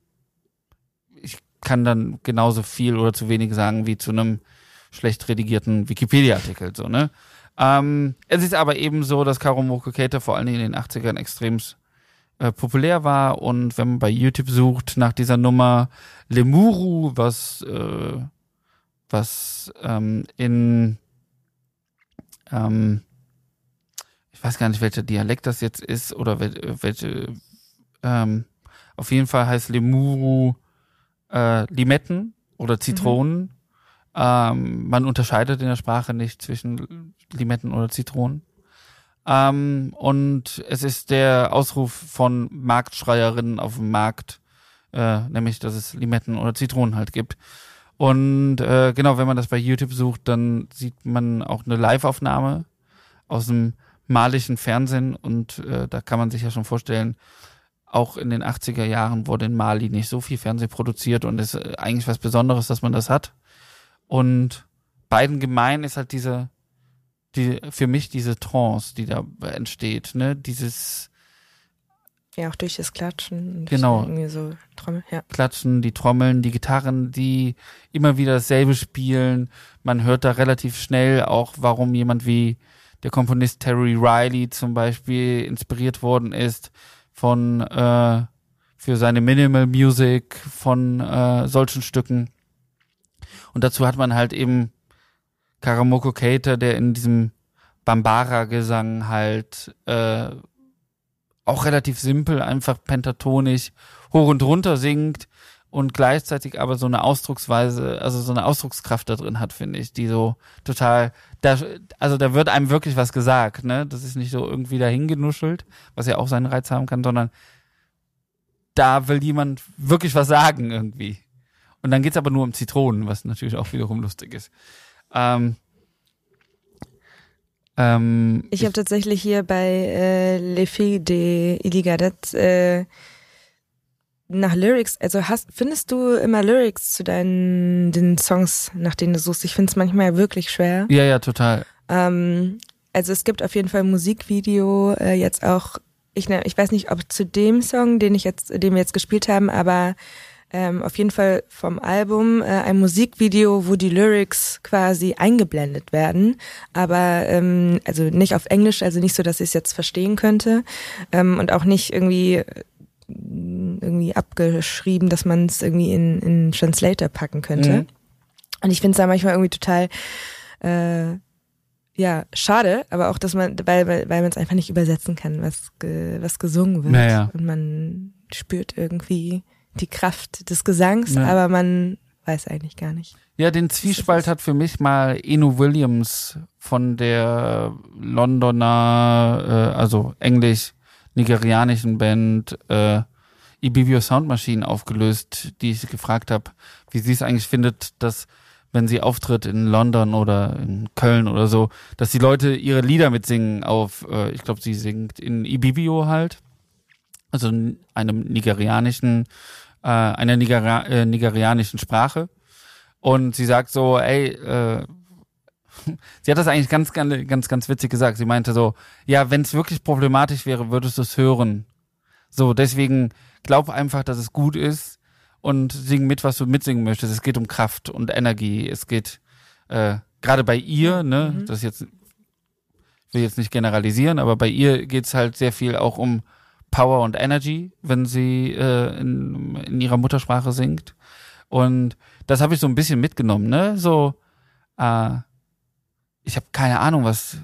ich kann dann genauso viel oder zu wenig sagen wie zu einem schlecht redigierten Wikipedia-Artikel, so, ne? Ähm, es ist aber eben so, dass Karo Moko Keita vor allen Dingen in den 80ern extrem äh, populär war und wenn man bei YouTube sucht nach dieser Nummer Lemuru, was äh, was ähm, in ähm, ich weiß gar nicht, welcher Dialekt das jetzt ist oder wel, welche ähm, auf jeden Fall heißt Lemuru äh, Limetten oder Zitronen. Ähm, man unterscheidet in der Sprache nicht zwischen Limetten oder Zitronen. Ähm, und es ist der Ausruf von Marktschreierinnen auf dem Markt, äh, nämlich, dass es Limetten oder Zitronen halt gibt. Und äh, genau, wenn man das bei YouTube sucht, dann sieht man auch eine Live-Aufnahme aus dem malischen Fernsehen und äh, da kann man sich ja schon vorstellen, auch in den 80er Jahren wurde in Mali nicht so viel Fernsehen produziert und es ist äh, eigentlich was Besonderes, dass man das hat. Und beiden gemein ist halt diese, die, für mich diese Trance, die da entsteht, ne, dieses Ja, auch durch das Klatschen. Genau. So Trommel, ja. Klatschen, die Trommeln, die Gitarren, die immer wieder dasselbe spielen. Man hört da relativ schnell auch, warum jemand wie der Komponist Terry Riley zum Beispiel inspiriert worden ist von äh, für seine Minimal Music von äh, solchen Stücken. Und dazu hat man halt eben Karamoko Keita, der in diesem Bambara-Gesang halt äh, auch relativ simpel, einfach pentatonisch hoch und runter singt und gleichzeitig aber so eine Ausdrucksweise, also so eine Ausdruckskraft da drin hat, finde ich, die so total, da, also da wird einem wirklich was gesagt, ne? Das ist nicht so irgendwie dahingenuschelt, was ja auch seinen Reiz haben kann, sondern da will jemand wirklich was sagen irgendwie. Und dann geht's aber nur um Zitronen, was natürlich auch wiederum lustig ist. Ähm, ähm, Ich habe tatsächlich hier bei äh, Les Filles de Iligadet äh, nach Lyrics, also hast, findest du immer Lyrics zu deinen den Songs, nach denen du suchst? Ich finde es manchmal wirklich schwer. ja, ja, total. Ähm, also es gibt auf jeden Fall ein Musikvideo, äh, jetzt auch, ich, ne, ich weiß nicht, ob zu dem Song, den ich jetzt, den wir jetzt gespielt haben, aber ähm, auf jeden Fall vom Album äh, ein Musikvideo, wo die Lyrics quasi eingeblendet werden, aber ähm, also nicht auf Englisch, also nicht so, dass ich es jetzt verstehen könnte ähm, und auch nicht irgendwie irgendwie abgeschrieben, dass man es irgendwie in, in Translator packen könnte. Mhm. Und ich finde es da manchmal irgendwie total äh, ja, schade, aber auch, dass man, weil, weil, weil man es einfach nicht übersetzen kann, was, ge, was gesungen wird. Naja. Und man spürt irgendwie die Kraft des Gesangs, Ja. aber man weiß eigentlich gar nicht. Ja, den Zwiespalt hat für mich mal Eno Williams von der Londoner, äh, also englisch-nigerianischen Band äh, Ibibio Sound Machine aufgelöst, die ich gefragt habe, wie sie es eigentlich findet, dass wenn sie auftritt in London oder in Köln oder so, dass die Leute ihre Lieder mitsingen auf, äh, ich glaube, sie singt in Ibibio halt, also in einem nigerianischen, äh, einer Nigeria äh, nigerianischen Sprache. Und sie sagt so, ey, äh, sie hat das eigentlich ganz, ganz, ganz, ganz witzig gesagt. Sie meinte so, ja, wenn es wirklich problematisch wäre, würdest du es hören. So, deswegen glaub einfach, dass es gut ist und sing mit, was du mitsingen möchtest. Es geht um Kraft und Energie. Es geht äh, gerade bei ihr, ne, das jetzt, ich will jetzt nicht generalisieren, aber bei ihr geht's halt sehr viel auch um Power und Energy, wenn sie äh, in, in ihrer Muttersprache singt. Und das habe ich so ein bisschen mitgenommen, ne? So, äh, ich habe keine Ahnung, was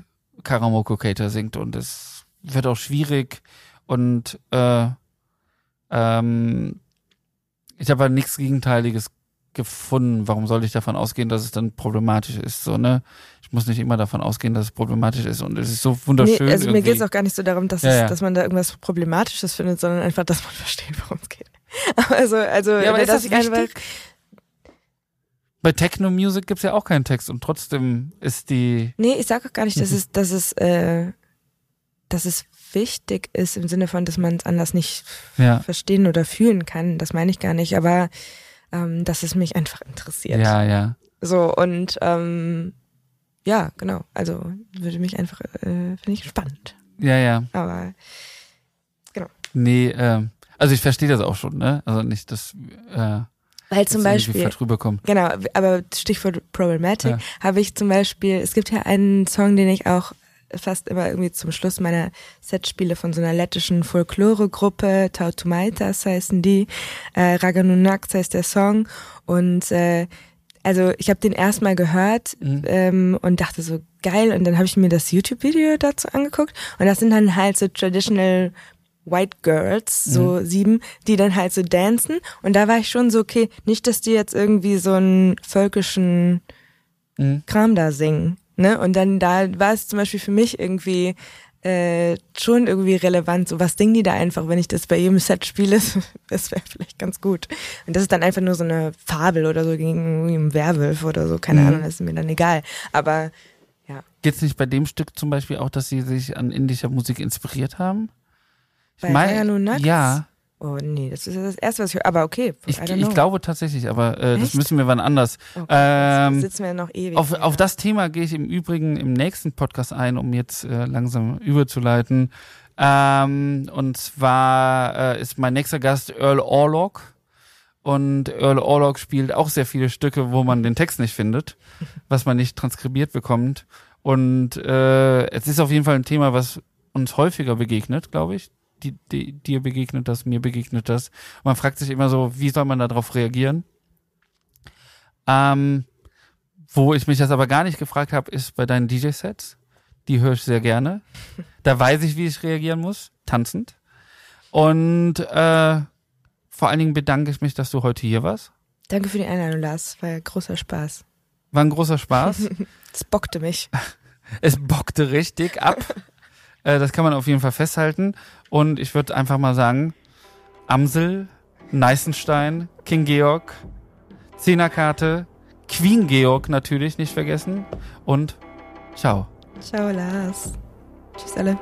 Karamoko Keita singt und es wird auch schwierig und äh, ähm, ich habe halt nichts Gegenteiliges gefunden. Warum soll ich davon ausgehen, dass es dann problematisch ist? So, ne? Ich muss nicht immer davon ausgehen, dass es problematisch ist. Und es ist so wunderschön. Nee, also mir geht es auch gar nicht so darum, dass, Ja, es, ja. dass man da irgendwas Problematisches findet, sondern einfach, dass man versteht, worum es geht. Also, also, Ja, aber ist dass das einfach, wichtig? Bei Techno Music gibt's ja auch keinen Text und trotzdem ist die. Nee, ich sage auch gar nicht, Mhm. dass es, dass es, äh, dass es wichtig ist im Sinne von, dass man es anders nicht Ja. verstehen oder fühlen kann. Das meine ich gar nicht, aber ähm, dass es mich einfach interessiert. Ja, ja. So und ähm, ja, genau. Also würde mich einfach, äh, finde ich spannend. Ja, ja. Aber Nee, ähm, also ich verstehe das auch schon, ne? Also nicht, dass äh, weil zum Beispiel. Genau, aber Stichwort Problematic Ja. habe ich zum Beispiel, es gibt ja einen Song, den ich auch fast immer irgendwie zum Schluss meiner Set spiele von so einer lettischen Folklore-Gruppe, Tautumaitas heißen die, äh, Raganunaks heißt der Song und äh, also ich habe den erstmal gehört Mhm. ähm, und dachte so geil und dann habe ich mir das YouTube-Video dazu angeguckt und das sind dann halt so traditional White Girls, so sieben, die dann halt so dancen und da war ich schon so, okay, nicht, dass die jetzt irgendwie so einen völkischen Mhm. Kram da singen, ne? Und dann da war es zum Beispiel für mich irgendwie äh, schon irgendwie relevant, so was singen die da einfach, wenn ich das bei jedem Set spiele, das wäre vielleicht ganz gut. Und das ist dann einfach nur so eine Fabel oder so gegen irgendwie einen Werwolf oder so, keine Mhm. Ahnung, das ist mir dann egal. Aber Geht's nicht bei dem Stück zum Beispiel auch, dass sie sich an indischer Musik inspiriert haben? Ich bei mein- Raganunaks? Ja, Oh nee, das ist ja das erste, was ich höre. Aber okay, ich, ich glaube tatsächlich, aber äh, das müssen wir wann anders. Okay, ähm, sitzen wir noch ewig. Auf, auf das Thema gehe ich im Übrigen im nächsten Podcast ein, um jetzt äh, langsam überzuleiten. Ähm, und zwar äh, ist mein nächster Gast Earl Orlock. Und Earl Orlock spielt auch sehr viele Stücke, wo man den Text nicht findet, was man nicht transkribiert bekommt. Und äh, es ist auf jeden Fall ein Thema, was uns häufiger begegnet, glaube ich. Die, die, dir begegnet das, mir begegnet das. Man fragt sich immer so, wie soll man darauf reagieren? Ähm, wo ich mich das aber gar nicht gefragt habe, ist bei deinen DJ-Sets. Die höre ich sehr gerne. Da weiß ich, wie ich reagieren muss, tanzend. Und äh, vor allen Dingen bedanke ich mich, dass du heute hier warst. Danke für die Einladung, Lars. War ja großer Spaß. War ein großer Spaß. Es bockte mich. es bockte richtig ab. Äh, das kann man auf jeden Fall festhalten. Und ich würde einfach mal sagen, Amsel, Neißenstein, King Georg, Zehnerkarte, Queen Georg natürlich nicht vergessen. Und ciao. Ciao, Lars. Tschüss alle.